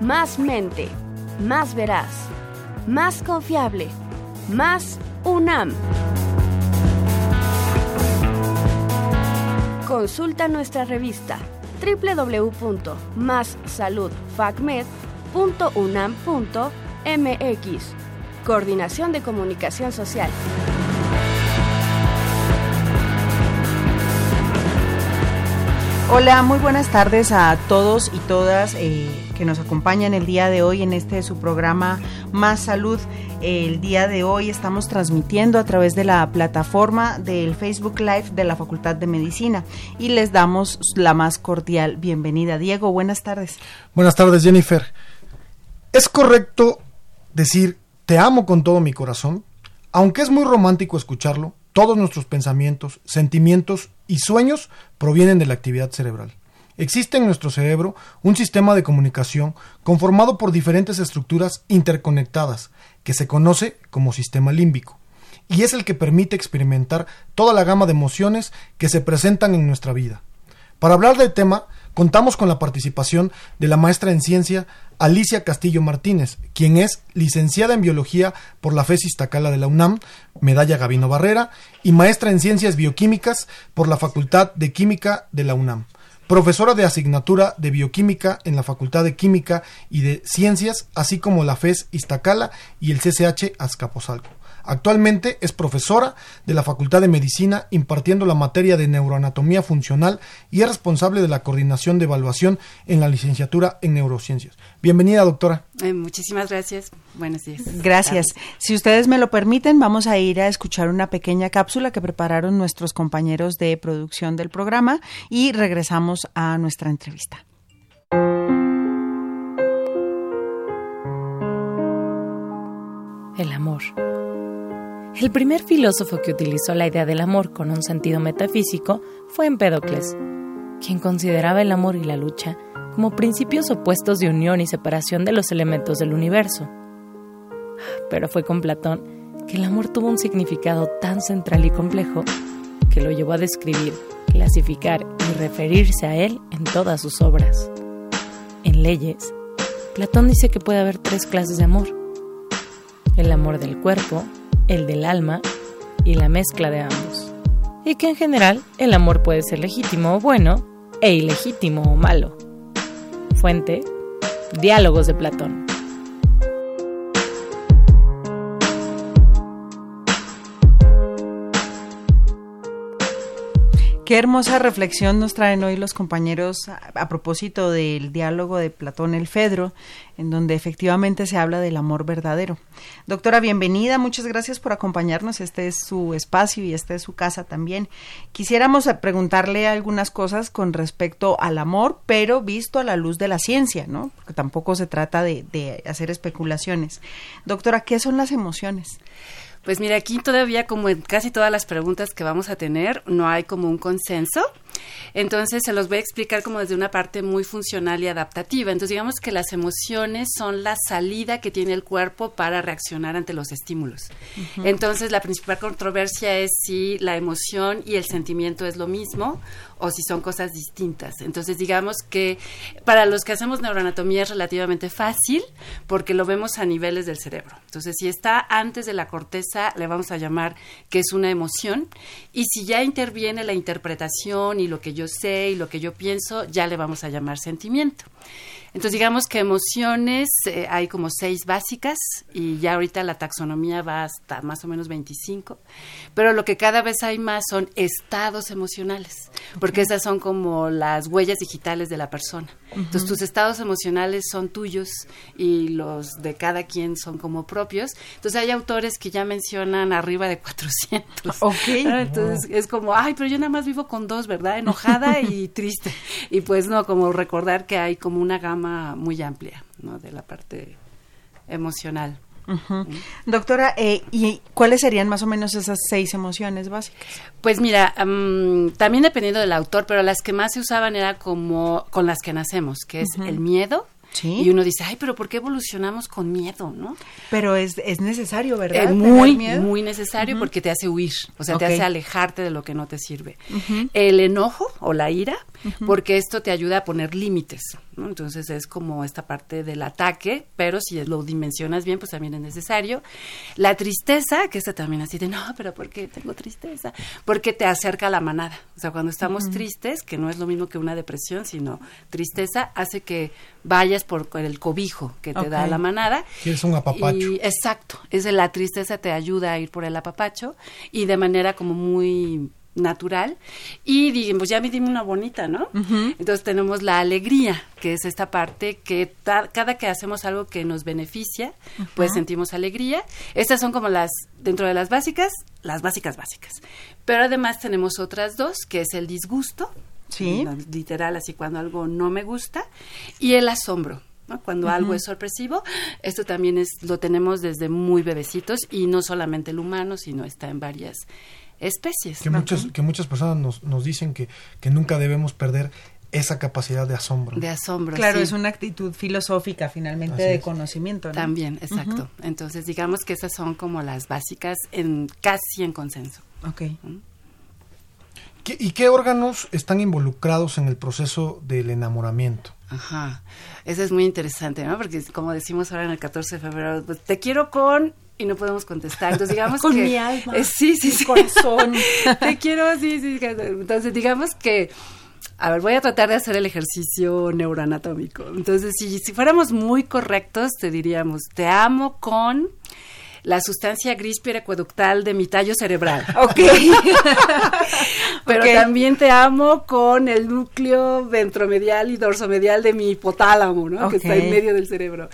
más mente, más veraz, más confiable, más UNAM. Consulta nuestra revista www.massaludfacmed.unam.mx. Coordinación de Comunicación Social. Hola, muy buenas tardes a todos y todas eh, que nos acompañan el día de hoy en este su programa Más Salud. El día de hoy estamos transmitiendo a través de la plataforma del Facebook Live de la Facultad de Medicina y les damos la más cordial bienvenida. Diego, buenas tardes. Buenas tardes, Jennifer. ¿Es correcto decir te amo con todo mi corazón? Aunque es muy romántico escucharlo, todos nuestros pensamientos, sentimientos y sueños provienen de la actividad cerebral. Existe en nuestro cerebro un sistema de comunicación conformado por diferentes estructuras interconectadas, que se conoce como sistema límbico, y es el que permite experimentar toda la gama de emociones que se presentan en nuestra vida. Para hablar del tema, contamos con la participación de la maestra en ciencia Alicia Castillo Martínez, quien es licenciada en biología por la FES Iztacala de la UNAM, medalla Gavino Barrera, y maestra en ciencias bioquímicas por la Facultad de Química de la UNAM. Profesora de asignatura de bioquímica en la Facultad de Química y de Ciencias, así como la FES Iztacala y el CCH Azcapotzalco. Actualmente es profesora de la Facultad de Medicina impartiendo la materia de neuroanatomía funcional y es responsable de la coordinación de evaluación en la licenciatura en neurociencias. Bienvenida, doctora. Eh, muchísimas gracias. Buenos días. Gracias. Si ustedes me lo permiten, vamos a ir a escuchar una pequeña cápsula que prepararon nuestros compañeros de producción del programa y regresamos a nuestra entrevista. El amor el primer filósofo que utilizó la idea del amor con un sentido metafísico fue Empédocles, quien consideraba el amor y la lucha como principios opuestos de unión y separación de los elementos del universo. Pero fue con Platón que el amor tuvo un significado tan central y complejo que lo llevó a describir, clasificar y referirse a él en todas sus obras. En Leyes, Platón dice que puede haber tres clases de amor. El amor del cuerpo, el del alma y la mezcla de ambos. Y que en general el amor puede ser legítimo o bueno e ilegítimo o malo. Fuente, Diálogos de Platón. Qué hermosa reflexión nos traen hoy los compañeros a, propósito del diálogo de Platón el Fedro, en donde efectivamente se habla del amor verdadero. Doctora, bienvenida, muchas gracias por acompañarnos. Este es su espacio y esta es su casa también. Quisiéramos preguntarle algunas cosas con respecto al amor, pero visto a la luz de la ciencia, ¿no? Porque tampoco se trata de, de hacer especulaciones. Doctora, ¿qué son las emociones? Pues mira, aquí todavía como en casi todas las preguntas que vamos a tener, no hay como un consenso. Entonces se los voy a explicar como desde una parte muy funcional y adaptativa. Entonces digamos que las emociones son la salida que tiene el cuerpo para reaccionar ante los estímulos. Entonces la principal controversia es si la emoción y el sentimiento es lo mismo o si son cosas distintas. Entonces, digamos que para los que hacemos neuroanatomía es relativamente fácil porque lo vemos a niveles del cerebro. Entonces, si está antes de la corteza, le vamos a llamar que es una emoción. Y si ya interviene la interpretación y lo que yo sé y lo que yo pienso, ya le vamos a llamar sentimiento. Entonces, digamos que emociones eh, hay como seis básicas y ya ahorita la taxonomía va hasta más o menos 25, pero lo que cada vez hay más son estados emocionales, porque esas son como las huellas digitales de la persona. Entonces, tus estados emocionales son tuyos y los de cada quien son como propios. Entonces, hay autores que ya mencionan arriba de 400. Ok. Entonces, es como, ay, pero yo nada más vivo con dos, ¿verdad? Enojada y triste. Y pues no, como recordar que hay como una gama gama muy amplia, ¿no? De la parte emocional. Doctora, eh, ¿y cuáles serían más o menos esas seis emociones básicas? Pues mira, también dependiendo del autor, pero las que más se usaban era como con las que nacemos, que es el miedo, y uno dice, ay, pero ¿por qué evolucionamos con miedo, no? Pero es, es necesario, ¿verdad? Es muy, muy necesario porque te hace huir, o sea, te hace alejarte de lo que no te sirve. El enojo o la ira, porque esto te ayuda a poner límites, ¿no? Entonces es como esta parte del ataque, pero si lo dimensionas bien, pues también es necesario. La tristeza, que esta también así de, no, pero ¿por qué tengo tristeza? Porque te acerca a la manada. O sea, cuando estamos tristes, que no es lo mismo que una depresión, sino tristeza, hace que vayas por el cobijo que te da la manada. es un apapacho. exacto, es la tristeza te ayuda a ir por el apapacho y de manera como muy natural y dije, pues ya me dimos una bonita, ¿no? Entonces tenemos la alegría, que es esta parte que cada que hacemos algo que nos beneficia, pues sentimos alegría. Estas son como las, dentro de las básicas, las básicas básicas. Pero además tenemos otras dos, que es el disgusto, sí. literal, así cuando algo no me gusta, y el asombro. Cuando algo es sorpresivo, esto también es lo tenemos desde muy bebecitos y no solamente el humano, sino está en varias especies. Que, muchas, que muchas personas nos, nos dicen que, que nunca debemos perder esa capacidad de asombro. De asombro. Claro, es una actitud filosófica finalmente de conocimiento. También, exacto. Entonces, digamos que esas son como las básicas en casi en consenso. Ok. ¿Y qué órganos están involucrados en el proceso del enamoramiento? Ajá, eso es muy interesante, ¿no? Porque como decimos ahora en el 14 de febrero, pues, te quiero con y no podemos contestar. Entonces, digamos Con que... mi alma. Eh, sí, sí, sí. corazón. Te quiero, sí, sí. Entonces, digamos que... A ver, voy a tratar de hacer el ejercicio neuroanatómico. Entonces, si, si fuéramos muy correctos, te diríamos, te amo con la sustancia gris periacueductal de mi tallo cerebral. Ok. Pero también te amo con el núcleo ventromedial y dorsomedial de mi hipotálamo, ¿no? Que está en medio del cerebro.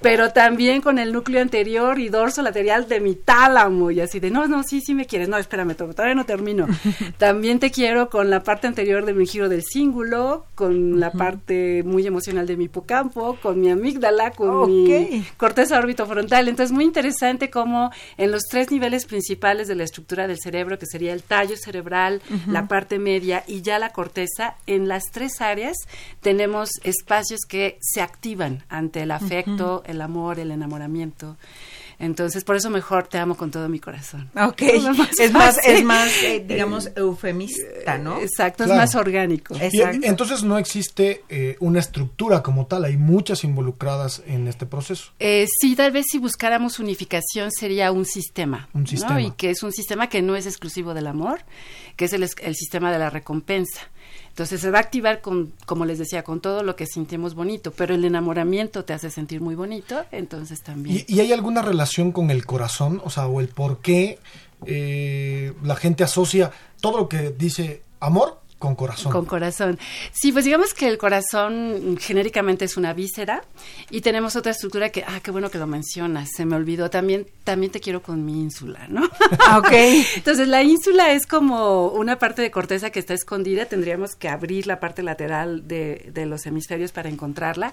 Pero también con el núcleo anterior y dorso lateral de mi tálamo. Y así de, no, no, sí, sí me quieres. No, espérame, todavía no termino. también te quiero con la parte anterior de mi giro del cíngulo, con la parte muy emocional de mi hipocampo, con mi amígdala, con mi corteza orbitofrontal. Entonces, muy interesante cómo en los tres niveles principales de la estructura del cerebro, que sería el tallo cerebral, la parte media y ya la corteza, en las tres áreas tenemos espacios que se activan ante el afecto, el amor, el enamoramiento. Entonces, por eso mejor te amo con todo mi corazón. Ok, es más, es más, eh, digamos, eufemista, ¿no? Exacto, es más orgánico. Exacto. entonces no existe eh, una estructura como tal, hay muchas involucradas en este proceso. Eh, sí, tal vez si buscáramos unificación sería un sistema. Un sistema. Y que es un sistema que no es exclusivo del amor, que es el, el sistema de la recompensa. Entonces se va a activar con, como les decía, con todo lo que sentimos bonito, pero el enamoramiento te hace sentir muy bonito, entonces también. ¿Y, hay alguna relación con el corazón? O sea, o el por qué eh, la gente asocia todo lo que dice amor con corazón. Con corazón. Sí, pues digamos que el corazón genéricamente es una víscera y tenemos otra estructura que, ah, qué bueno que lo mencionas, se me olvidó, también, también te quiero con mi ínsula, ¿no? Ah, ok. Entonces la ínsula es como una parte de corteza que está escondida, tendríamos que abrir la parte lateral de, de los hemisferios para encontrarla.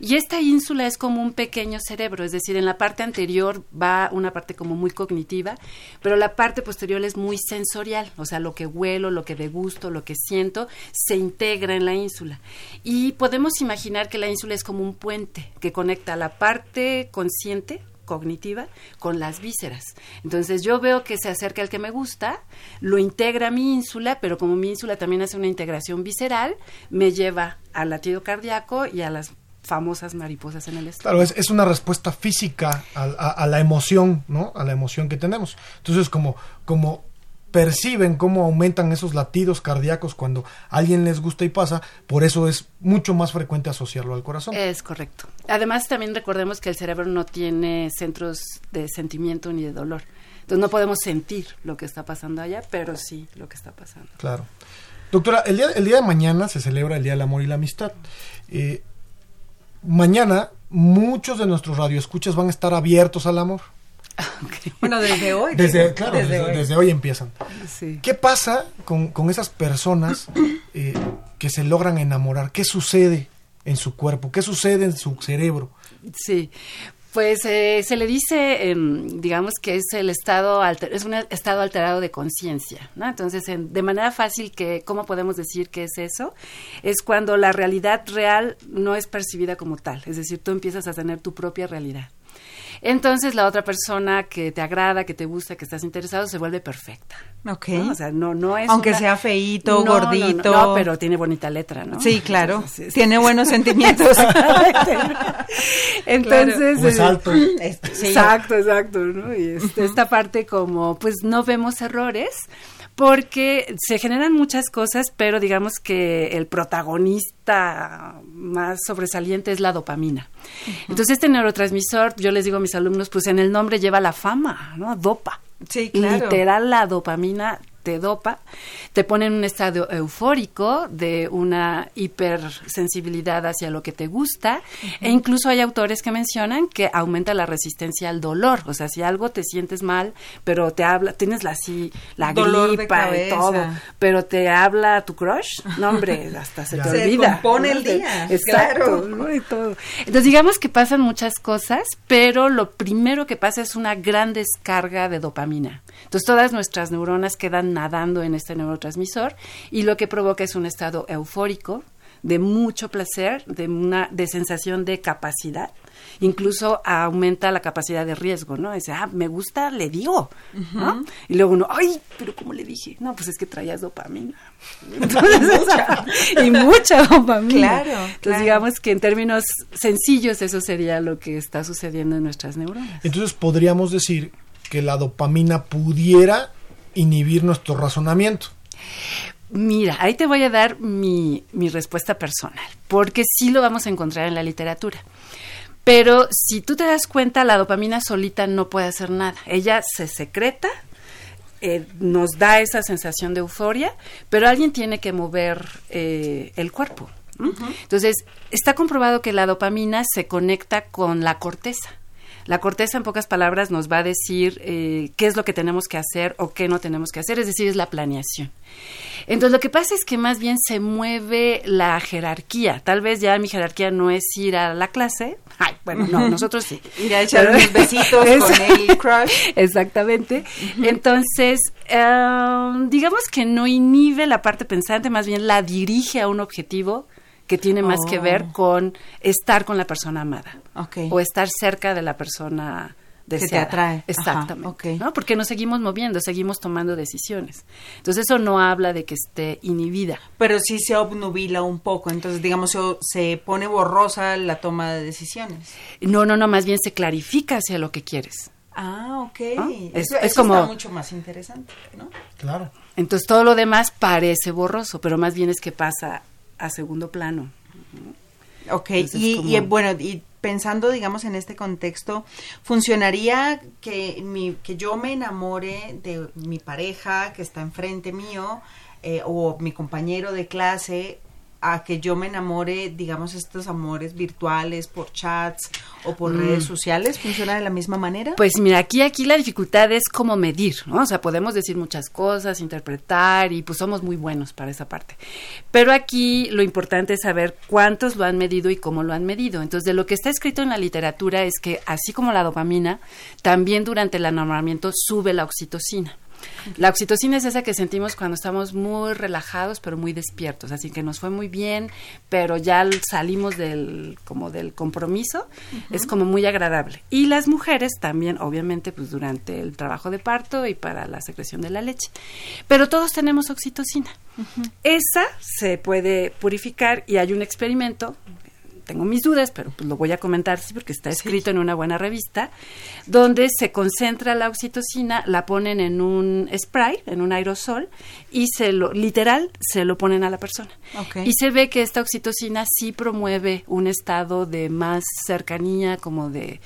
Y esta ínsula es como un pequeño cerebro, es decir, en la parte anterior va una parte como muy cognitiva, pero la parte posterior es muy sensorial, o sea, lo que huelo, lo que degusto, lo que siento, se integra en la ínsula. Y podemos imaginar que la ínsula es como un puente que conecta la parte consciente cognitiva con las vísceras. Entonces yo veo que se acerca el que me gusta, lo integra mi ínsula, pero como mi ínsula también hace una integración visceral, me lleva al latido cardíaco y a las famosas mariposas en el estómago. Claro, es, una respuesta física a, a, la emoción, ¿no? A la emoción que tenemos. Entonces, como, como perciben cómo aumentan esos latidos cardíacos cuando a alguien les gusta y pasa, por eso es mucho más frecuente asociarlo al corazón. Es correcto. Además, también recordemos que el cerebro no tiene centros de sentimiento ni de dolor. Entonces no podemos sentir lo que está pasando allá, pero sí lo que está pasando. Claro. Doctora, el día, el día de mañana se celebra el Día del Amor y la Amistad. Eh, mañana muchos de nuestros radioescuchas van a estar abiertos al amor. Bueno, desde hoy. Desde, claro, desde, hoy. empiezan. ¿Qué pasa con, con esas personas eh, que se logran enamorar? ¿Qué sucede en su cuerpo? ¿Qué sucede en su cerebro? Sí, pues eh, se le dice, em, digamos que es el estado alter, es un estado alterado de conciencia, ¿no? Entonces, de manera fácil que cómo podemos decir que es eso, es cuando la realidad real no es percibida como tal, es decir, tú empiezas a tener tu propia realidad. Entonces la otra persona que te agrada, que te gusta, que estás interesado, se vuelve perfecta. Ok. O sea, no, no es. Aunque sea feíto, gordito. No, pero tiene bonita letra, ¿no? Sí, claro. tiene buenos sentimientos. Entonces. es alto. Exacto, exacto, ¿no? Y este, esta parte como, pues no vemos errores porque se generan muchas cosas, pero digamos que el protagonista más sobresaliente es la dopamina. Entonces, este neurotransmisor, yo les digo a mis alumnos, pues en el nombre lleva la fama, ¿no? Dopa. Sí, claro. Literal, la dopamina te dopa, te pone en un estado eufórico de una hipersensibilidad hacia lo que te gusta e incluso hay autores que mencionan que aumenta la resistencia al dolor, o sea, si algo te sientes mal, pero te habla, tienes la así la gripa y todo, pero te habla tu crush, no hombre, hasta se te olvida. Se compone el día. Exacto, y todo. Entonces digamos que pasan muchas cosas, pero lo primero que pasa es una gran descarga de dopamina. Entonces todas nuestras neuronas quedan nadando en este neurotransmisor y lo que provoca es un estado eufórico de mucho placer, de una de sensación de capacidad. Incluso aumenta la capacidad de riesgo, ¿no? Dice, ah, me gusta, le digo, ¿no? Y luego uno, ay, pero ¿cómo le dije? No, pues es que traías dopamina. y mucha dopamina. Claro. Entonces, digamos que en términos sencillos, eso sería lo que está sucediendo en nuestras neuronas. Entonces, podríamos decir que la dopamina pudiera inhibir nuestro razonamiento. Mira, ahí te voy a dar mi, mi, respuesta personal, porque sí lo vamos a encontrar en la literatura. Pero si tú te das cuenta, la dopamina solita no puede hacer nada. Ella se secreta, eh, nos da esa sensación de euforia, pero alguien tiene que mover eh, el cuerpo. Entonces, está comprobado que la dopamina se conecta con la corteza. La corteza, en pocas palabras, nos va a decir eh, qué es lo que tenemos que hacer o qué no tenemos que hacer, es decir, es la planeación. Entonces, lo que pasa es que más bien se mueve la jerarquía. Tal vez ya mi jerarquía no es ir a la clase. Ay, bueno, no, nosotros sí. Ir a echar unos besitos con el crush. Exactamente. Entonces, em, digamos que no inhibe la parte pensante, más bien la dirige a un objetivo que tiene más que ver oh. con estar con la persona amada o estar cerca de la persona deseada. Que te atrae. Exactamente. ¿no? Porque nos seguimos moviendo, seguimos tomando decisiones. Entonces eso no habla de que esté inhibida. Pero sí se obnubila un poco, entonces digamos se pone borrosa la toma de decisiones. No, no, no, más bien se clarifica hacia lo que quieres. Ah, ok. Es, eso, como está mucho más interesante, ¿no? Claro. Entonces todo lo demás parece borroso, pero más bien es que pasa a segundo plano. Ok, y, bueno, y pensando, digamos, en este contexto, ¿funcionaría que, mi, que yo me enamore de mi pareja que está enfrente mío eh, o mi compañero de clase a que yo me enamore, digamos, estos amores virtuales por chats o por mm. redes sociales? ¿Funciona de la misma manera? Pues mira, aquí, aquí la dificultad es cómo medir, ¿no? O sea, podemos decir muchas cosas, interpretar y pues somos muy buenos para esa parte. Pero aquí lo importante es saber cuántos lo han medido y cómo lo han medido. Entonces, de lo que está escrito en la literatura es que así como la dopamina, también durante el enamoramiento sube la oxitocina. La oxitocina es esa que sentimos cuando estamos muy relajados pero muy despiertos, así que nos fue muy bien, pero ya salimos del como del compromiso, es como muy agradable. Y las mujeres también, obviamente, pues durante el trabajo de parto y para la secreción de la leche. Pero todos tenemos oxitocina. Esa se puede purificar y hay un experimento tengo mis dudas, pero pues lo voy a comentar sí, porque está escrito en una buena revista, donde se concentra la oxitocina, la ponen en un spray, en un aerosol, y se lo, literal, se lo ponen a la persona. Y se ve que esta oxitocina sí promueve un estado de más cercanía, como de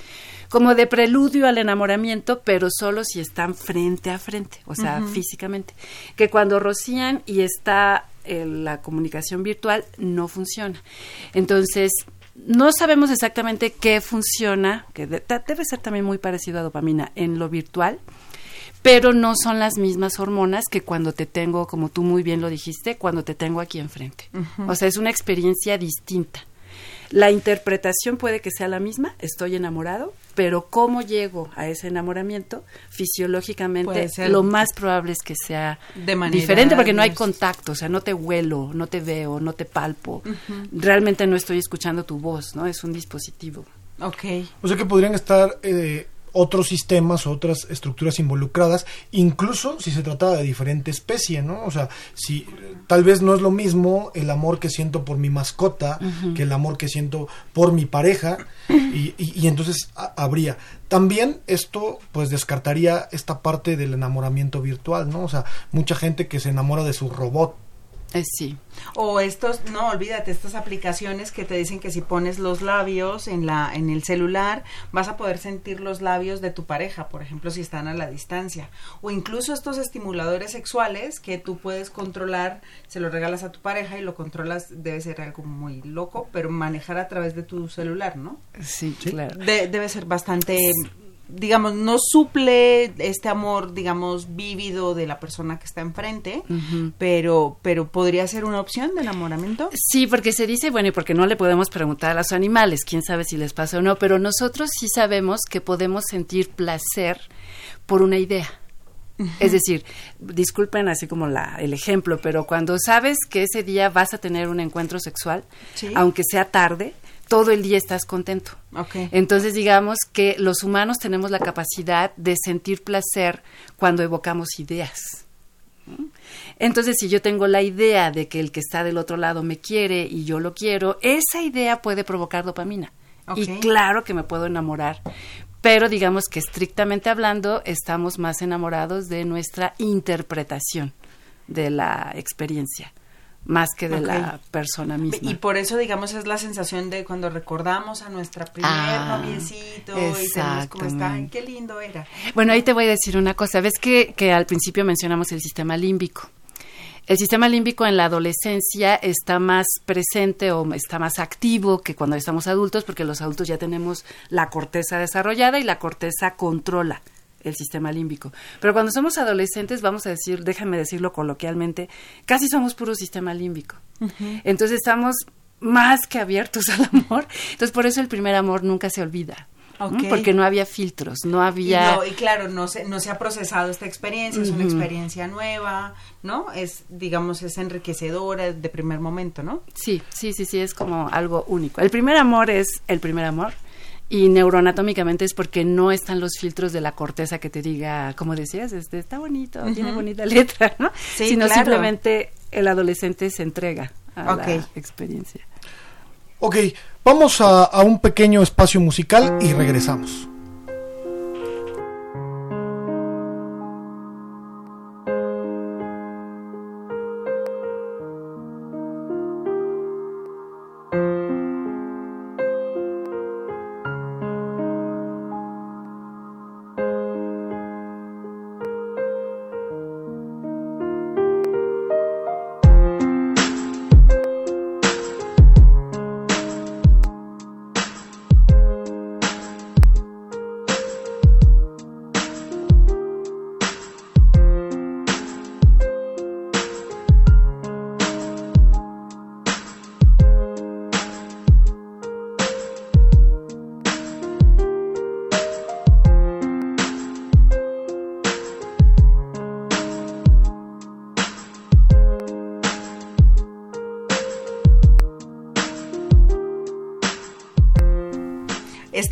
como de preludio al enamoramiento, pero solo si están frente a frente, o sea, físicamente. Que cuando rocían y está la comunicación virtual no funciona. Entonces, no sabemos exactamente qué funciona, que debe ser también muy parecido a dopamina en lo virtual, pero no son las mismas hormonas que cuando te tengo, como tú muy bien lo dijiste, cuando te tengo aquí enfrente. O sea, es una experiencia distinta. La interpretación puede que sea la misma, estoy enamorado, pero cómo llego a ese enamoramiento fisiológicamente lo más probable es que sea diferente porque no hay contacto, o sea, no te huelo, no te veo, no te palpo, realmente no estoy escuchando tu voz, ¿no? Es un dispositivo. Ok. O sea que podrían estar eh, otros sistemas, otras estructuras involucradas, incluso si se trataba de diferente especie, ¿no? O sea, si tal vez no es lo mismo el amor que siento por mi mascota que el amor que siento por mi pareja, y, y, entonces habría. También esto, pues, descartaría esta parte del enamoramiento virtual, ¿no? O sea, mucha gente que se enamora de su robot, eh, sí. O estos, no, olvídate, estas aplicaciones que te dicen que si pones los labios en la en el celular, vas a poder sentir los labios de tu pareja, por ejemplo, si están a la distancia. O incluso estos estimuladores sexuales que tú puedes controlar, se los regalas a tu pareja y lo controlas, debe ser algo muy loco, pero manejar a través de tu celular, ¿no? Sí, claro. debe ser bastante digamos, no suple este amor, digamos, vívido de la persona que está enfrente, pero, pero podría ser una opción de enamoramiento. Sí, porque se dice, bueno, y porque no le podemos preguntar a los animales, quién sabe si les pasa o no, pero nosotros sí sabemos que podemos sentir placer por una idea. Es decir, disculpen así como la, el ejemplo, pero cuando sabes que ese día vas a tener un encuentro sexual, aunque sea tarde, todo el día estás contento. Entonces, digamos que los humanos tenemos la capacidad de sentir placer cuando evocamos ideas. Entonces, si yo tengo la idea de que el que está del otro lado me quiere y yo lo quiero, esa idea puede provocar dopamina. Y claro que me puedo enamorar, pero digamos que estrictamente hablando, estamos más enamorados de nuestra interpretación de la experiencia más que de la persona misma. Y por eso, digamos, es la sensación de cuando recordamos a nuestra primer ah, noviecito y tenemos como está, qué lindo era. Bueno, ahí te voy a decir una cosa. ¿Ves que, que al principio mencionamos el sistema límbico? El sistema límbico en la adolescencia está más presente o está más activo que cuando estamos adultos, porque los adultos ya tenemos la corteza desarrollada y la corteza controla el sistema límbico. Pero cuando somos adolescentes, vamos a decir, déjame decirlo coloquialmente, casi somos puro sistema límbico. Entonces estamos más que abiertos al amor. Entonces por eso el primer amor nunca se olvida. Porque no había filtros, no había... Y, claro, no se, no se ha procesado esta experiencia, es una experiencia nueva, ¿no? Es, digamos, es enriquecedora de primer momento, ¿no? Sí, sí, sí, sí, es como algo único. El primer amor es el primer amor y neuroanatómicamente es porque no están los filtros de la corteza que te diga, como decías, este está bonito, tiene bonita letra, ¿no? Sí, Sino simplemente el adolescente se entrega a la experiencia. Ok, vamos a, a un pequeño espacio musical y regresamos.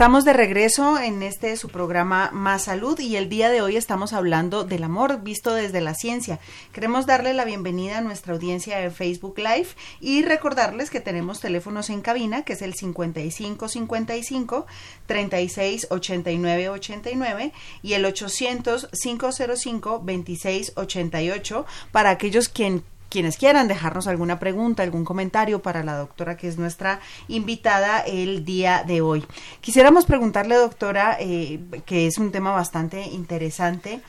Estamos de regreso en este su programa Más Salud y el día de hoy estamos hablando del amor visto desde la ciencia. Queremos darle la bienvenida a nuestra audiencia de Facebook Live y recordarles que tenemos teléfonos en cabina que es el 5555 36 89 89 y el 800 505 26 88 para aquellos quien quienes quieran dejarnos alguna pregunta, algún comentario para la doctora que es nuestra invitada el día de hoy. Quisiéramos preguntarle, doctora, eh, que es un tema bastante interesante,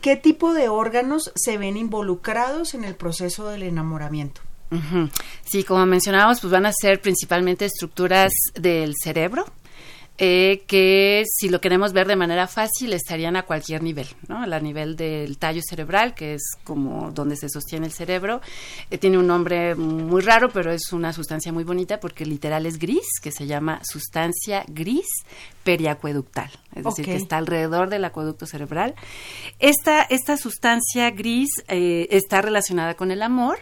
¿qué tipo de órganos se ven involucrados en el proceso del enamoramiento? Sí, como mencionábamos, pues van a ser principalmente estructuras del cerebro, eh, que si lo queremos ver de manera fácil estarían a cualquier nivel, ¿no? A nivel del tallo cerebral, que es como donde se sostiene el cerebro. Eh, tiene un nombre muy raro, pero es una sustancia muy bonita porque literal es gris, que se llama sustancia gris periacueductal, es decir, que está alrededor del acueducto cerebral. Esta, esta sustancia gris eh, está relacionada con el amor,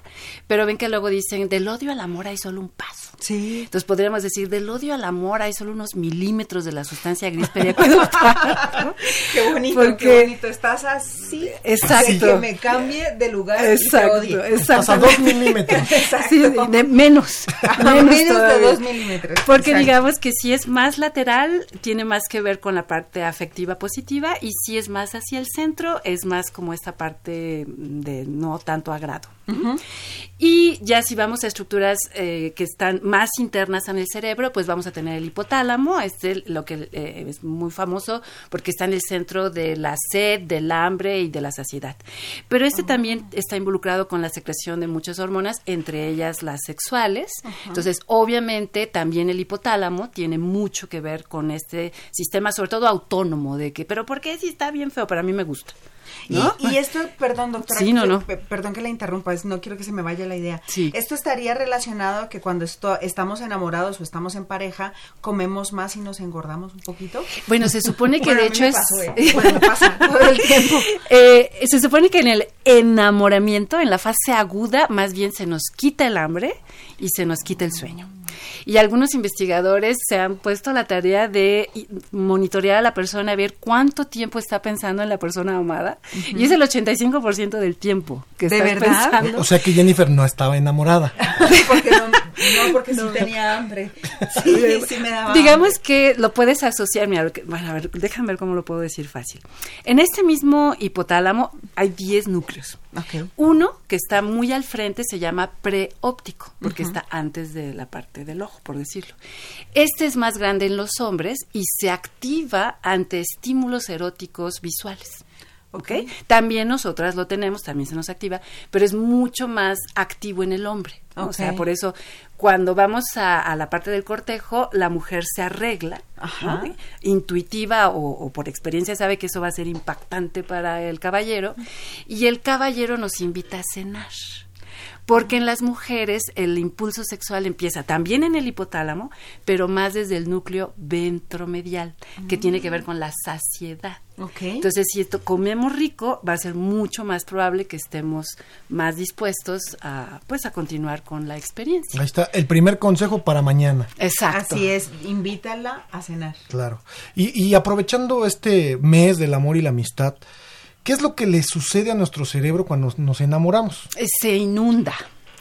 pero ven que luego dicen, del odio al amor hay solo un paso. Sí. Entonces podríamos decir, del odio al amor hay solo unos milímetros de la sustancia gris periacueductal. qué bonito, qué bonito. Estás así. Exacto. que me cambie de lugar exacto, y te odie. Exacto. Hasta dos milímetros. Sí, de menos. menos, menos de dos milímetros. Porque Exacto. digamos que si es más lateral, tiene más que ver con la parte afectiva positiva y si es más hacia el centro, es más como esta parte de no tanto agrado. Y ya si vamos a estructuras eh, que están más internas en el cerebro, pues vamos a tener el hipotálamo, este lo que eh, es muy famoso porque está en el centro de la sed, del hambre y de la saciedad. Pero este también está involucrado con la secreción de muchas hormonas, entre ellas las sexuales. Entonces, obviamente, también el hipotálamo tiene mucho que ver con este sistema, sobre todo autónomo, de que, pero ¿por qué si está bien feo? Para mí me gusta. ¿No? Y, y esto, perdón, doctora, Sí, no, no. perdón que la interrumpa, es- no quiero que se me vaya la idea. Sí. Esto estaría relacionado a que cuando esto- estamos enamorados o estamos en pareja, comemos más y nos engordamos un poquito. Bueno, se supone que Bueno, de hecho es... pasó, ¿eh? Bueno, pasa todo el tiempo. Eh, se supone que en el enamoramiento, en la fase aguda, más bien se nos quita el hambre y se nos quita el sueño. Y algunos investigadores se han puesto a la tarea de monitorear a la persona, a ver cuánto tiempo está pensando en la persona amada. Y es el 85% del tiempo que ¿De está verdad? pensando. O sea que Jennifer no estaba enamorada. Porque no, no, porque sí tenía hambre. Sí, sí me daba Digamos hambre. que lo puedes asociar, mira, lo que- bueno, a ver, déjame ver cómo lo puedo decir fácil. En este mismo hipotálamo hay 10 núcleos. Uno que está muy al frente se llama preóptico, porque está antes de la parte del ojo, por decirlo. Este es más grande en los hombres y se activa ante estímulos eróticos visuales. ¿Ok? También nosotras lo tenemos, también se nos activa, pero es mucho más activo en el hombre. ¿no? O sea, por eso cuando vamos a, a la parte del cortejo, la mujer se arregla, Ajá. ¿no? intuitiva o, o por experiencia sabe que eso va a ser impactante para el caballero, y el caballero nos invita a cenar. Porque en las mujeres el impulso sexual empieza también en el hipotálamo, pero más desde el núcleo ventromedial, que tiene que ver con la saciedad. Ok. Entonces, si esto comemos rico, va a ser mucho más probable que estemos más dispuestos a, pues, a continuar con la experiencia. Ahí está el primer consejo para mañana. Exacto. Así es, invítala a cenar. Claro. Y, y aprovechando este mes del amor y la amistad, ¿qué es lo que le sucede a nuestro cerebro cuando nos, enamoramos? Eh, Se inunda,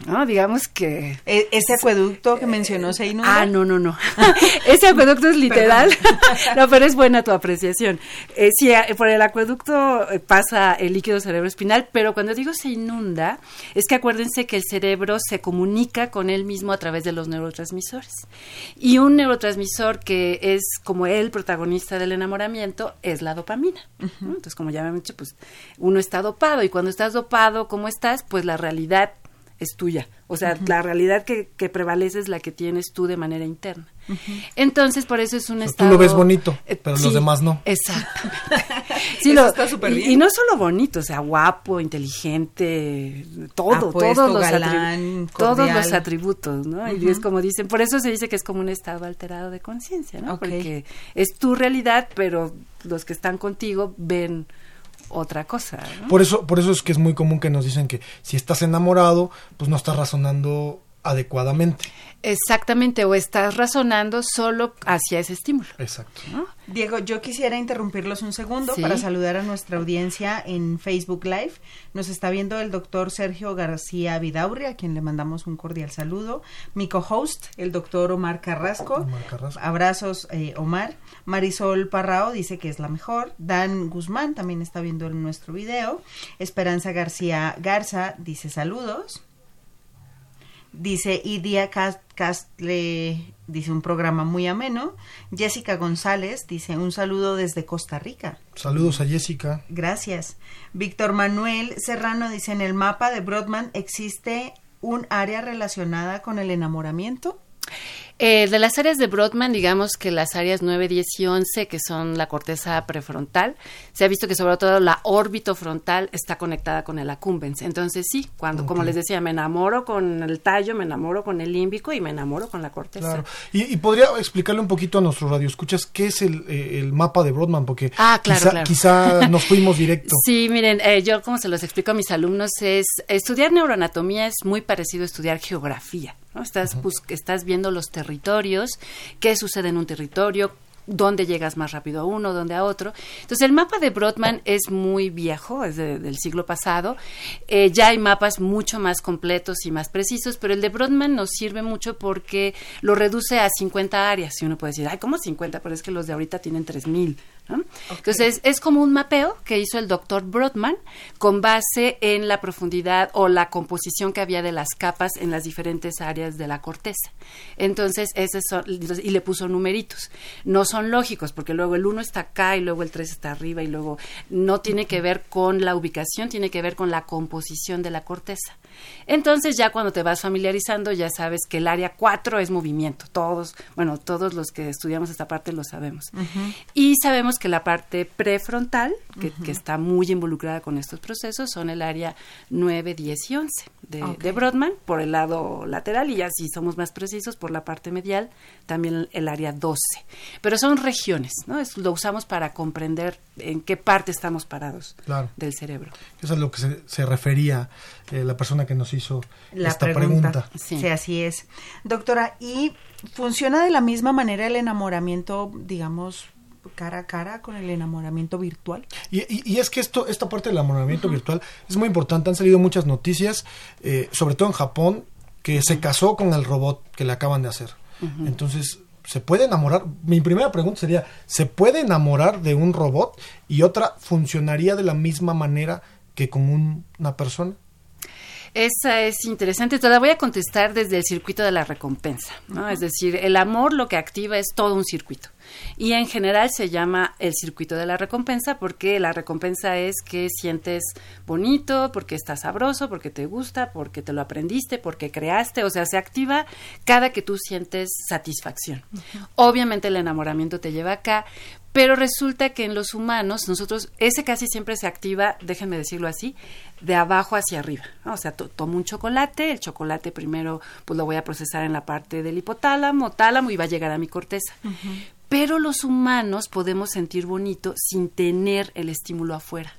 ¿no? Digamos que... E- Ese acueducto que mencionó se inunda. Ah, no, no, no. Ese acueducto es literal. no, pero es buena tu apreciación. Eh, sí, eh, por el acueducto eh, pasa el líquido cerebroespinal, pero cuando digo se inunda, es que acuérdense que el cerebro se comunica con él mismo a través de los neurotransmisores. Y un neurotransmisor que es como el protagonista del enamoramiento es la dopamina. Entonces, como ya me han dicho, pues uno está dopado y cuando estás dopado, ¿cómo estás? Pues la realidad es tuya. O sea, la realidad que, que prevalece es la que tienes tú de manera interna. Entonces, por eso es un sea, tú estado... lo ves bonito, Eh, pero los demás no. Exactamente. Sí, Eso lo- está súper y- bien. Y, no solo bonito, o sea, guapo, inteligente, todo, Apuesto, todos, los galán, todos los atributos, ¿no? Y es como dicen, por eso se dice que es como un estado alterado de conciencia, ¿no? Porque es tu realidad, pero los que están contigo ven otra cosa. Por eso, por eso es que es muy común que nos dicen que si estás enamorado, pues no estás razonando adecuadamente. Exactamente, o estás razonando solo hacia ese estímulo. Exacto. ¿no? Diego, yo quisiera interrumpirlos un segundo Sí. para saludar a nuestra audiencia en Facebook Live. Nos está viendo el doctor Sergio García Vidaurri, a quien le mandamos un cordial saludo. Mi co-host, el doctor Omar Carrasco. Omar Carrasco. Abrazos, eh, Omar. Marisol Parrao dice que es la mejor. Dan Guzmán también está viendo en nuestro video. Esperanza García Garza dice saludos. Dice Idia Cas- Castle, dice un programa muy ameno. Jessica González dice un saludo desde Costa Rica. Saludos a Jessica. Gracias. Víctor Manuel Serrano dice en el mapa de Broadman existe un área relacionada con el enamoramiento. Eh, de las áreas de Brodmann, digamos que las áreas 9, 10 y 11, que son la corteza prefrontal, se ha visto que sobre todo la órbito frontal está conectada con el accumbens. Entonces sí, cuando, como les decía, me enamoro con el tallo, me enamoro con el límbico y me enamoro con la corteza. Claro. Y, podría explicarle un poquito a nuestros radioescuchas qué es el, eh, el mapa de Brodmann, porque ah, quizá, quizá, nos fuimos directo. sí, miren, eh, yo como se los explico a mis alumnos, es estudiar neuroanatomía es muy parecido a estudiar geografía. ¿no? Estás, estás viendo los territorios, qué sucede en un territorio, dónde llegas más rápido a uno, dónde a otro. Entonces, el mapa de Brodmann es muy viejo, es del siglo pasado. Eh, ya hay mapas mucho más completos y más precisos, pero el de Brodmann nos sirve mucho porque lo reduce a 50 áreas. Y uno puede decir, ay, ¿cómo 50? Pero es que los de ahorita tienen 3000. Entonces, es como un mapeo que hizo el doctor Brodmann con base en la profundidad o la composición que había de las capas en las diferentes áreas de la corteza. Entonces, ese y le puso numeritos. No son lógicos, porque luego el 1 está acá y luego el 3 está arriba y luego no tiene que ver con la ubicación, tiene que ver con la composición de la corteza. Entonces, ya cuando te vas familiarizando, ya sabes que el área 4 es movimiento. Todos, bueno, todos los que estudiamos esta parte lo sabemos. Y sabemos que la parte prefrontal, que, está muy involucrada con estos procesos, son el área 9, 10 y 11 de, de, Brodmann, por el lado lateral, y ya si somos más precisos, por la parte medial, también el área 12. Pero son regiones, ¿no? lo usamos para comprender en qué parte estamos parados del cerebro. Eso es lo que se, refería eh, la persona que nos hizo esta pregunta. sí, así es. Doctora, ¿y funciona de la misma manera el enamoramiento, digamos, cara a cara con el enamoramiento virtual. Y, es que esto, esta parte del enamoramiento virtual es muy importante. Han salido muchas noticias, eh, sobre todo en Japón, que se casó con el robot que le acaban de hacer. Entonces, ¿se puede enamorar? Mi primera pregunta sería, ¿se puede enamorar de un robot? Y otra, ¿funcionaría de la misma manera que con una persona? Esa es interesante. Te la voy a contestar desde el circuito de la recompensa. ¿no? Es decir, el amor lo que activa es todo un circuito. Y en general se llama el circuito de la recompensa porque la recompensa es que sientes bonito, porque está sabroso, porque te gusta, porque te lo aprendiste, porque creaste. O sea, se activa cada que tú sientes satisfacción. Obviamente el enamoramiento te lleva acá, pero resulta que en los humanos, nosotros, ese casi siempre se activa, déjenme decirlo así, de abajo hacia arriba. O sea, tomo un chocolate, el chocolate primero pues lo voy a procesar en la parte del hipotálamo, tálamo y va a llegar a mi corteza. Pero los humanos podemos sentir bonito sin tener el estímulo afuera.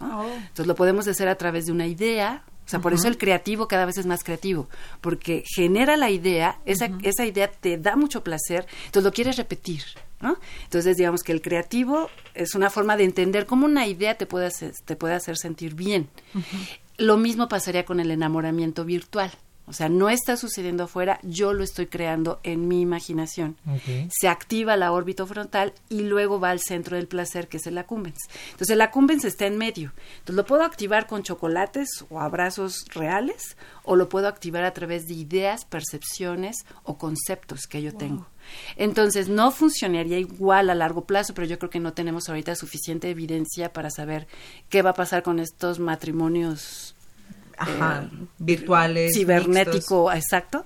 Oh. Entonces lo podemos hacer a través de una idea, o sea, por eso el creativo cada vez es más creativo, porque genera la idea, esa, esa idea te da mucho placer, entonces lo quieres repetir. Entonces, digamos que el creativo es una forma de entender cómo una idea te puede hacer, te puede hacer sentir bien. Lo mismo pasaría con el enamoramiento virtual. O sea, no está sucediendo afuera, yo lo estoy creando en mi imaginación. Se activa la órbita frontal y luego va al centro del placer, que es el accumbens. Entonces, el accumbens está en medio. Entonces, lo puedo activar con chocolates o abrazos reales, o lo puedo activar a través de ideas, percepciones o conceptos que yo tengo. Entonces, no funcionaría igual a largo plazo, pero yo creo que no tenemos ahorita suficiente evidencia para saber qué va a pasar con estos matrimonios Ajá, eh, virtuales. Cibernético, exacto.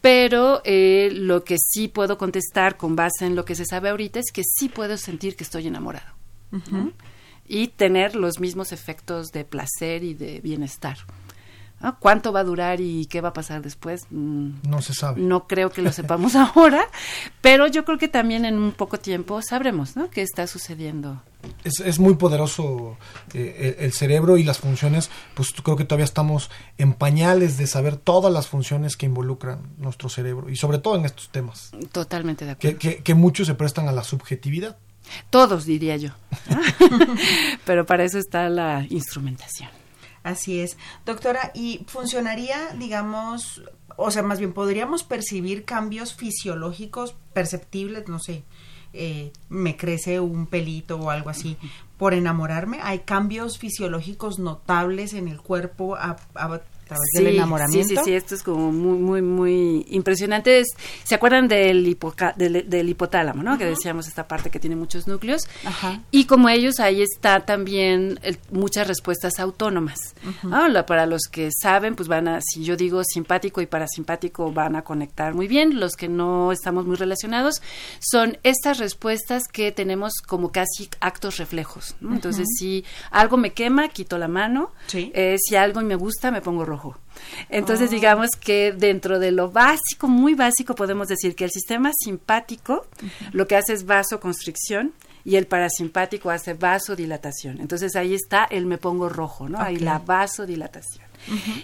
Pero eh, lo que sí puedo contestar con base en lo que se sabe ahorita es que sí puedo sentir que estoy enamorado. Y tener los mismos efectos de placer y de bienestar. ¿Cuánto va a durar y qué va a pasar después? Mm, no se sabe. No creo que lo sepamos ahora, pero yo creo que también en un poco tiempo sabremos ¿no? qué está sucediendo. Es, es muy poderoso eh, el, cerebro y las funciones, pues creo que todavía estamos en pañales de saber todas las funciones que involucran nuestro cerebro y sobre todo en estos temas. Totalmente de acuerdo. Que, que muchos se prestan a la subjetividad. Todos, diría yo. pero para eso está la instrumentación. Así es. Doctora, ¿y funcionaría, digamos, o sea, más bien podríamos percibir cambios fisiológicos perceptibles, no sé, eh, me crece un pelito o algo así, por enamorarme? ¿Hay cambios fisiológicos notables en el cuerpo través del enamoramiento. Sí, sí, sí, esto es como muy, muy, muy impresionante. ¿Se acuerdan del, del, hipotálamo, no? Que decíamos esta parte que tiene muchos núcleos. Ajá. Y como ellos, ahí está también muchas respuestas autónomas. para los que saben, pues van a, si yo digo simpático y parasimpático, van a conectar muy bien. Los que no estamos muy relacionados, son estas respuestas que tenemos como casi actos reflejos. Entonces, si algo me quema, quito la mano. Eh, si algo me gusta, me pongo rojo. Entonces, oh. digamos que dentro de lo básico, muy básico, podemos decir que el sistema simpático lo que hace es vasoconstricción y el parasimpático hace vasodilatación. Entonces ahí está el me pongo rojo, ¿no? Ahí la vasodilatación.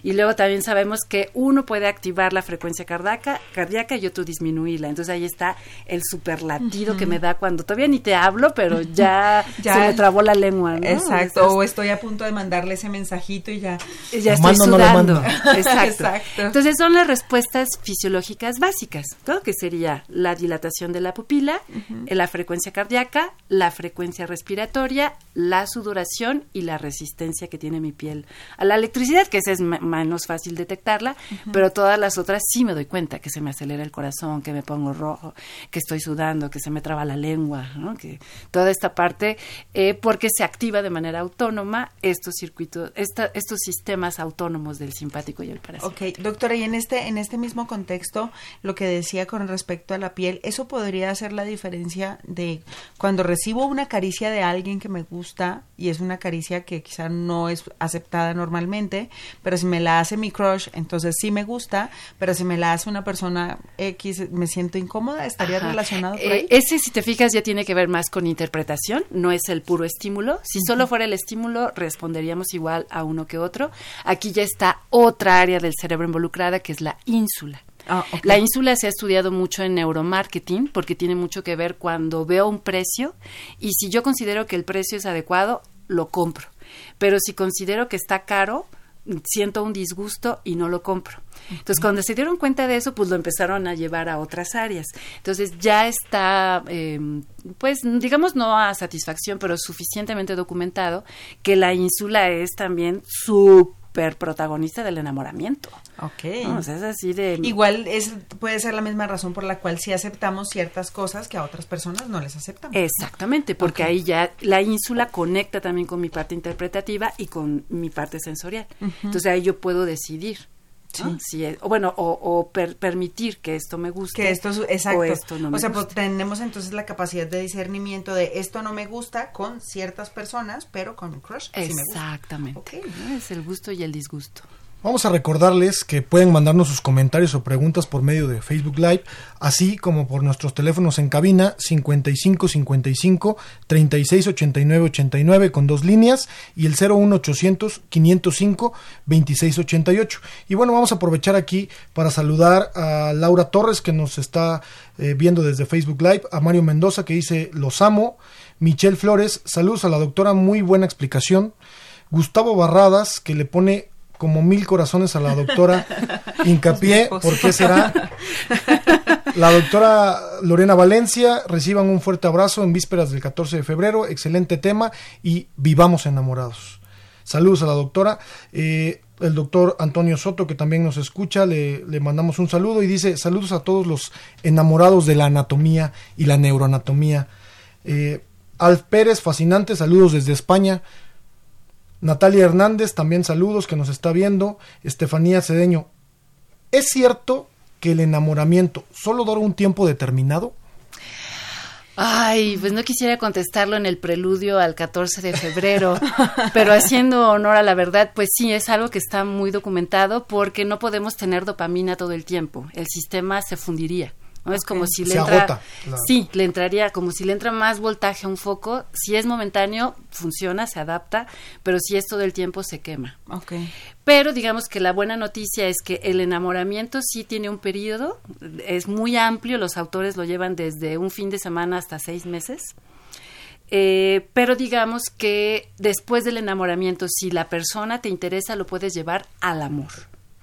Y luego también sabemos que uno puede activar la frecuencia cardíaca, cardíaca y otro disminuirla. Entonces ahí está el superlatido que me da cuando todavía ni te hablo, pero ya, se me trabó la lengua, ¿no? Exacto, o estoy a punto de mandarle ese mensajito y ya, ya estoy sudando. Exacto. Entonces son las respuestas fisiológicas básicas, ¿no? Que sería la dilatación de la pupila, la frecuencia cardíaca, la frecuencia respiratoria, la sudoración y la resistencia que tiene mi piel a la electricidad, que es es menos fácil detectarla, pero todas las otras sí me doy cuenta que se me acelera el corazón, que me pongo rojo, que estoy sudando, que se me traba la lengua, que toda esta parte, eh, porque se activa de manera autónoma estos circuitos, estos sistemas autónomos del simpático y el parasimpático. Ok, doctora, y en este, en este mismo contexto, lo que decía con respecto a la piel, ¿eso podría hacer la diferencia de cuando recibo una caricia de alguien que me gusta y es una caricia que quizá no es aceptada normalmente, pero si me la hace mi crush, entonces sí me gusta, pero si me la hace una persona X, me siento incómoda, ¿estaría relacionado por eh, ese, si te fijas, ya tiene que ver más con interpretación, no es el puro estímulo. Si solo fuera el estímulo, responderíamos igual a uno que otro. Aquí ya está otra área del cerebro involucrada, que es la ínsula. Ah, la ínsula se ha estudiado mucho en neuromarketing porque tiene mucho que ver cuando veo un precio y si yo considero que el precio es adecuado, lo compro. Pero si considero que está caro, siento un disgusto y no lo compro. Entonces, cuando se dieron cuenta de eso, pues lo empezaron a llevar a otras áreas. Entonces, ya está, em, pues, digamos, no a satisfacción, pero suficientemente documentado que la ínsula es también su protagonista del enamoramiento. Ok. es así de... Igual es, puede ser la misma razón por la cual sí aceptamos ciertas cosas que a otras personas no les aceptamos. Exactamente, porque ahí ya la ínsula conecta también con mi parte interpretativa y con mi parte sensorial. Entonces ahí yo puedo decidir Sí. o bueno, o, permitir que esto me guste. Que esto, exacto. O esto no me O sea, pues tenemos entonces la capacidad de discernimiento de esto no me gusta con ciertas personas, pero con un crush Exactamente. Es el gusto y el disgusto. Vamos a recordarles que pueden mandarnos sus comentarios o preguntas por medio de Facebook Live, así como por nuestros teléfonos en cabina 55 55 36 89 89 con dos líneas y el 01800 505 26 88. Y bueno, vamos a aprovechar aquí para saludar a Laura Torres que nos está eh, viendo desde Facebook Live, a Mario Mendoza que dice los amo, Michelle Flores, saludos a la doctora, muy buena explicación. Gustavo Barradas, que le pone como mil corazones a la doctora Hincapié, ¿por qué será? La doctora Lorena Valencia, reciban un fuerte abrazo en vísperas del 14 de febrero, excelente tema y vivamos enamorados. Saludos a la doctora. Eh, el doctor Antonio Soto, que también nos escucha, le, mandamos un saludo y dice saludos a todos los enamorados de la anatomía y la neuroanatomía. Eh, Alf Pérez, fascinante, saludos desde España. Natalia Hernández, también saludos que nos está viendo. Estefanía Cedeño, ¿es cierto que el enamoramiento solo dura un tiempo determinado? Ay, pues no quisiera contestarlo en el preludio al 14 de febrero, pero haciendo honor a la verdad, pues sí, es algo que está muy documentado porque no podemos tener dopamina todo el tiempo. El sistema se fundiría. ¿No? Es como si le entra... Sí, le entraría como si le entra más voltaje a un foco. Si es momentáneo, funciona, se adapta, pero si es todo el tiempo, se quema. Okay. Pero digamos que la buena noticia es que el enamoramiento sí tiene un periodo, es muy amplio, los autores lo llevan desde un fin de semana hasta seis meses. Eh, pero digamos que después del enamoramiento, si la persona te interesa, lo puedes llevar al amor.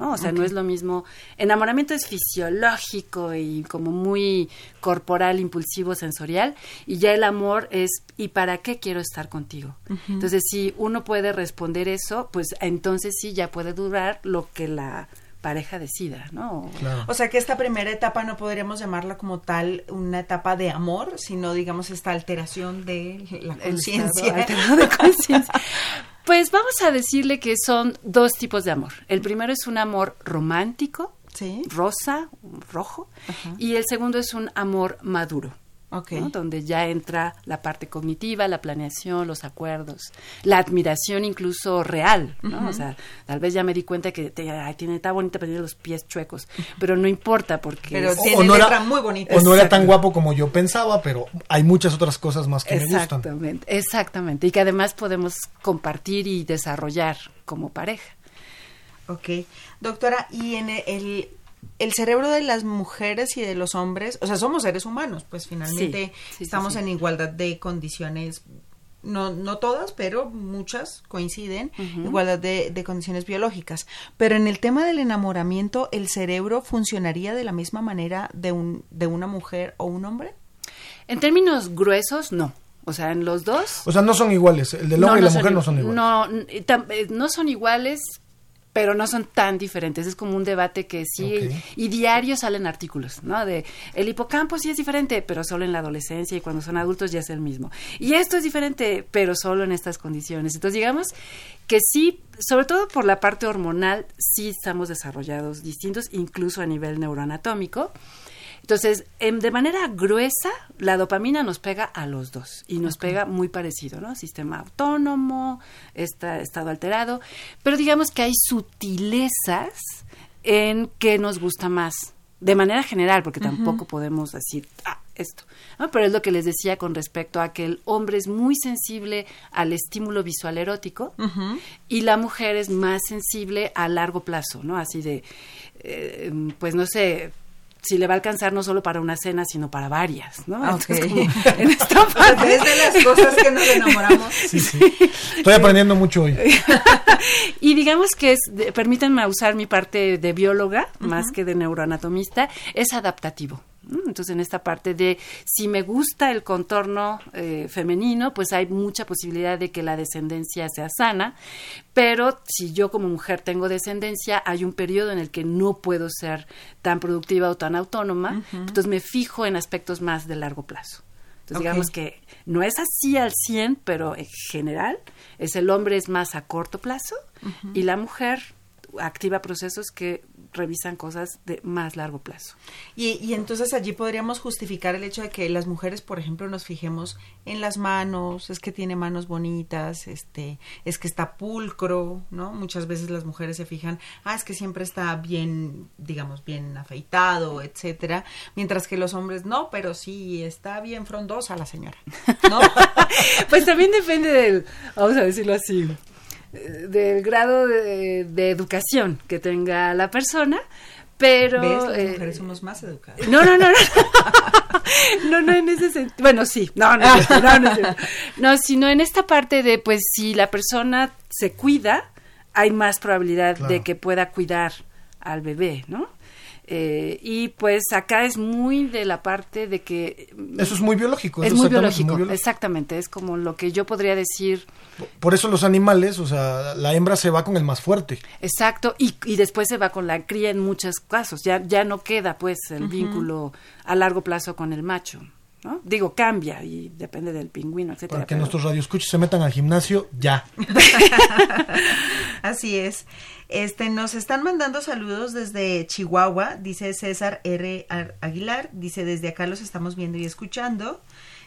¿No? O sea, no es lo mismo. Enamoramiento es fisiológico y como muy corporal, impulsivo, sensorial, y ya el amor es ¿y para qué quiero estar contigo? Entonces, si uno puede responder eso, pues entonces sí ya puede durar lo que la pareja decida, ¿no? O sea que esta primera etapa no podríamos llamarla como tal una etapa de amor, sino digamos esta alteración de la conciencia. de conciencia. Pues vamos a decirle que son dos tipos de amor. El primero es un amor romántico, rosa, rojo, y el segundo es un amor maduro. Donde ya entra la parte cognitiva, la planeación, los acuerdos, la admiración incluso real, ¿no? O sea, tal vez ya me di cuenta que tiene tan bonita, pero tiene los pies chuecos, pero no importa porque pero tiene no letra muy bonita. O no era tan guapo como yo pensaba, pero hay muchas otras cosas más que me gustan. Exactamente, exactamente, y que además podemos compartir y desarrollar como pareja. Ok, doctora, y en el el cerebro de las mujeres y de los hombres, o sea, somos seres humanos, pues finalmente estamos en igualdad de condiciones, no, no todas, pero muchas coinciden, igualdad de, de, condiciones biológicas. Pero en el tema del enamoramiento, ¿el cerebro funcionaría de la misma manera de, un, de una mujer o un hombre? En términos gruesos, no. O sea, en los dos. O sea, no son iguales. El del hombre y la mujer no son iguales. No, eh, no son iguales, pero no son tan diferentes. Es como un debate que sí, y diario salen artículos, ¿no? De el hipocampo sí es diferente, pero solo en la adolescencia y cuando son adultos ya es el mismo. Y esto es diferente, pero solo en estas condiciones. Entonces, digamos que sí, sobre todo por la parte hormonal, sí estamos desarrollados distintos, incluso a nivel neuroanatómico. Entonces, de manera gruesa, la dopamina nos pega a los dos y nos pega muy parecido, ¿no? Sistema autónomo, está, estado alterado, pero digamos que hay sutilezas en qué nos gusta más, de manera general, porque tampoco podemos decir, ah, esto, ¿no? Pero es lo que les decía con respecto a que el hombre es muy sensible al estímulo visual erótico y la mujer es más sensible a largo plazo, ¿no? Así de, eh, pues no sé, si le va a alcanzar no solo para una cena, sino para varias, ¿no? Ah, en esta parte. Es de las cosas que nos enamoramos. Sí, sí. Estoy aprendiendo mucho hoy. y digamos que es, permítanme usar mi parte de bióloga, más que de neuroanatomista, es adaptativo. Entonces, en esta parte de si me gusta el contorno eh, femenino, pues hay mucha posibilidad de que la descendencia sea sana, pero si yo como mujer tengo descendencia, hay un periodo en el que no puedo ser tan productiva o tan autónoma, entonces me fijo en aspectos más de largo plazo. Entonces, digamos que no es así al 100, pero en general, es el hombre es más a corto plazo y la mujer activa procesos que revisan cosas de más largo plazo. Y, y, entonces allí podríamos justificar el hecho de que las mujeres, por ejemplo, nos fijemos en las manos, es que tiene manos bonitas, este, es que está pulcro, ¿no? Muchas veces las mujeres se fijan, ah, es que siempre está bien, digamos, bien afeitado, etcétera, mientras que los hombres no, pero sí está bien frondosa la señora, ¿no? pues también depende del, vamos a decirlo así, del grado de, educación que tenga la persona, pero... ¿Ves? Las eh, mujeres somos más educadas. No, no, no, no. no, no en ese sentido. Bueno, sí, no, no, no, no, no, sino en esta parte de, pues, si la persona se cuida, hay más probabilidad de que pueda cuidar al bebé, ¿no? Eh, y pues acá es muy de la parte de que... Eso es muy biológico. Es muy biológico, exactamente. Es como lo que yo podría decir... Por eso los animales, o sea, la hembra se va con el más fuerte. Exacto, y, y después se va con la cría en muchos casos. Ya, ya no queda pues el vínculo a largo plazo con el macho. ¿no? Digo, cambia y depende del pingüino, etcétera. Para que nuestros radioescuchos se metan al gimnasio ya. Así es. Este, nos están mandando saludos desde Chihuahua, dice César R. Aguilar, dice desde acá los estamos viendo y escuchando.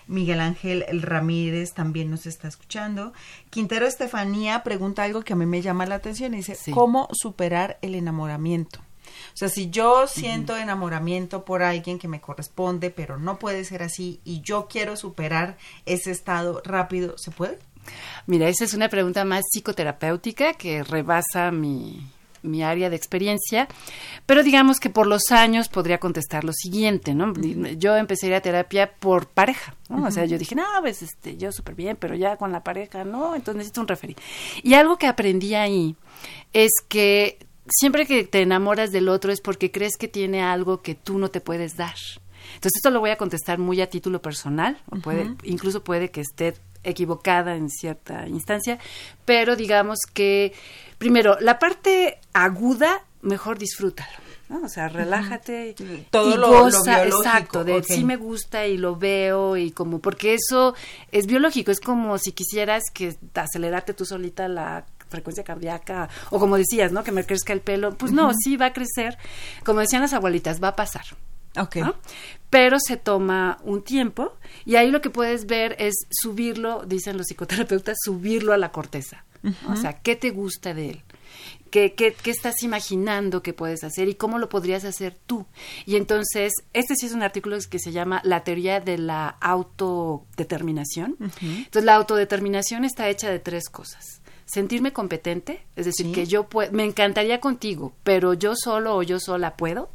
Miguel Ángel Ramírez también nos está escuchando. Quintero Estefanía pregunta algo que a mí me llama la atención y dice, ¿cómo superar el enamoramiento? O sea, si yo siento enamoramiento por alguien que me corresponde, pero no puede ser así y yo quiero superar ese estado rápido, ¿se puede? Mira, esa es una pregunta más psicoterapéutica que rebasa mi, mi área de experiencia, pero digamos que por los años podría contestar lo siguiente, ¿no? Yo empecé a ir a terapia por pareja, ¿no? O sea, yo dije, no, pues este, yo súper bien, pero ya con la pareja, no, entonces necesito un referí. Y algo que aprendí ahí es que siempre que te enamoras del otro es porque crees que tiene algo que tú no te puedes dar. Entonces esto lo voy a contestar muy a título personal, o puede, incluso puede que esté equivocada en cierta instancia, pero digamos que, primero, la parte aguda, mejor disfrútalo. ¿no? O sea, relájate Todo y lo- goza, lo exacto, de ok. sí me gusta y lo veo y como porque eso es biológico, es como si quisieras que acelerarte tú solita la frecuencia cardíaca o como decías, ¿no? Que me crezca el pelo, pues no, sí va a crecer, como decían las abuelitas, va a pasar. Ok. ¿no? Pero se toma un tiempo y ahí lo que puedes ver es subirlo, dicen los psicoterapeutas, subirlo a la corteza. O sea, ¿qué te gusta de él? ¿Qué, qué, qué estás imaginando que puedes hacer y cómo lo podrías hacer tú? Y entonces, este sí es un artículo que se llama La teoría de la autodeterminación. Entonces, la autodeterminación está hecha de tres cosas. Sentirme competente, es decir, Sí. que yo me encantaría contigo, pero yo solo o yo sola puedo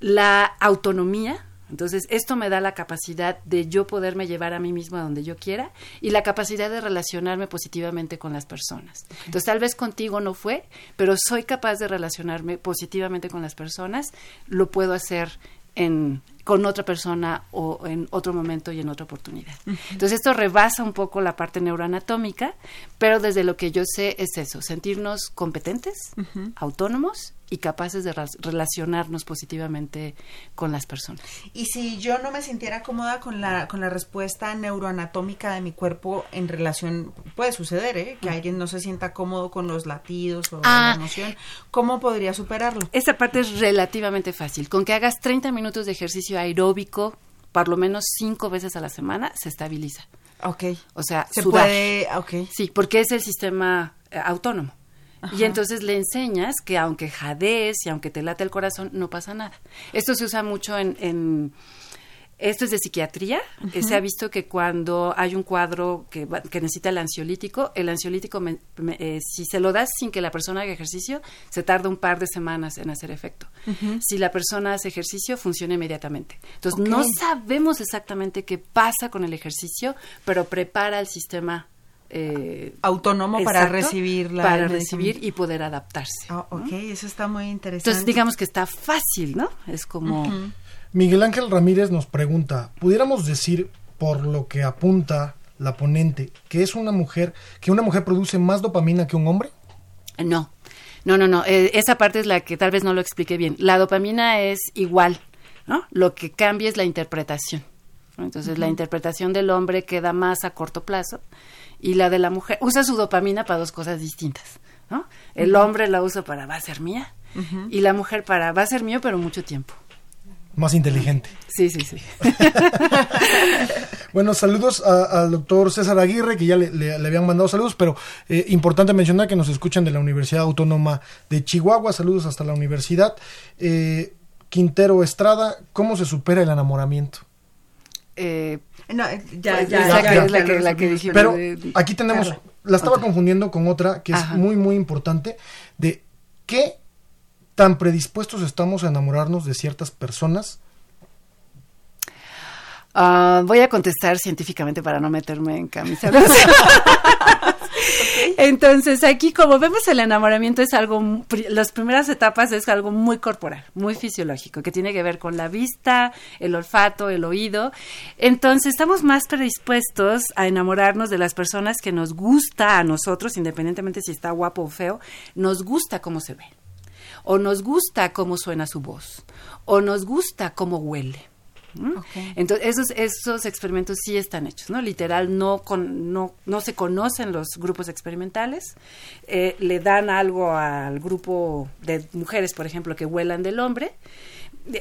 la autonomía. Entonces, esto me da la capacidad de yo poderme llevar a mí mismo a donde yo quiera y la capacidad de relacionarme positivamente con las personas. Entonces, tal vez contigo no fue, pero soy capaz de relacionarme positivamente con las personas, lo puedo hacer en con otra persona o en otro momento y en otra oportunidad. Entonces esto rebasa un poco la parte neuroanatómica, pero desde lo que yo sé es eso, sentirnos competentes, autónomos y capaces de relacionarnos positivamente con las personas. Y si yo no me sintiera cómoda con la, con la respuesta neuroanatómica de mi cuerpo en relación, puede suceder, ¿eh? Que alguien no se sienta cómodo con los latidos o Ah. la emoción, ¿cómo podría superarlo? Esta parte es relativamente fácil. Con que hagas 30 minutos de ejercicio aeróbico, por lo menos cinco veces a la semana, se estabiliza. Ok. O sea, Se sudar. puede, ok. Sí, porque es el sistema eh, Y entonces le enseñas que aunque jadees y aunque te late el corazón, no pasa nada. Esto se usa mucho en... en- esto es de psiquiatría. Eh, se ha visto que cuando hay un cuadro que, que necesita el ansiolítico, el ansiolítico, me- me- eh, si se lo das sin que la persona haga ejercicio, se tarda un par de semanas en hacer efecto. Si la persona hace ejercicio, funciona inmediatamente. Entonces, no sabemos exactamente qué pasa con el ejercicio, pero prepara el sistema eh, Autónomo para recibir la para recibir y poder adaptarse. Ah, ¿no? ok, eso está muy interesante. Entonces digamos que está fácil, ¿no? Es como Miguel Ángel Ramírez nos pregunta, ¿pudiéramos decir, por lo que apunta la ponente, que es una mujer, que una mujer produce más dopamina que un hombre? no, no, no, no. eh, esa parte es la que tal vez no lo expliqué bien. La dopamina es igual, ¿no? Lo que cambia es la interpretación. ¿no? Entonces la interpretación del hombre queda más a corto plazo y la de la mujer usa su dopamina para dos cosas distintas, ¿no? El hombre la usa para va a ser mía y la mujer para va a ser mío pero mucho tiempo. Más inteligente. Sí, sí, sí. Bueno, saludos a- al doctor César Aguirre, que ya le, le- le habían mandado saludos, pero eh, importante mencionar que nos escuchan de la Universidad Autónoma de Chihuahua. Saludos hasta la universidad. Eh, Quintero Estrada, ¿cómo se supera el enamoramiento? Eh, No, eh, ya, Pues ya, ya, que la que- la que dijimos. Pero de- aquí tenemos, Carla. la estaba Otra. confundiendo con otra que es Ajá. muy, muy importante, de qué tan predispuestos estamos a enamorarnos de ciertas personas. Ah, voy a contestar científicamente para no meterme en camisa. Entonces, aquí como vemos el enamoramiento es algo, las primeras etapas es algo muy corporal, muy fisiológico, que tiene que ver con la vista, el olfato, el oído. Entonces, estamos más predispuestos a enamorarnos de las personas que nos gusta a nosotros, independientemente si está guapo o feo, nos gusta cómo se ve, o nos gusta cómo suena su voz, o nos gusta cómo huele. ¿Mm? Entonces, esos, esos experimentos sí están hechos, ¿no? Literal, no, con, no, no se conocen los grupos experimentales, eh, le dan algo al grupo de mujeres, por ejemplo, que huelan del hombre,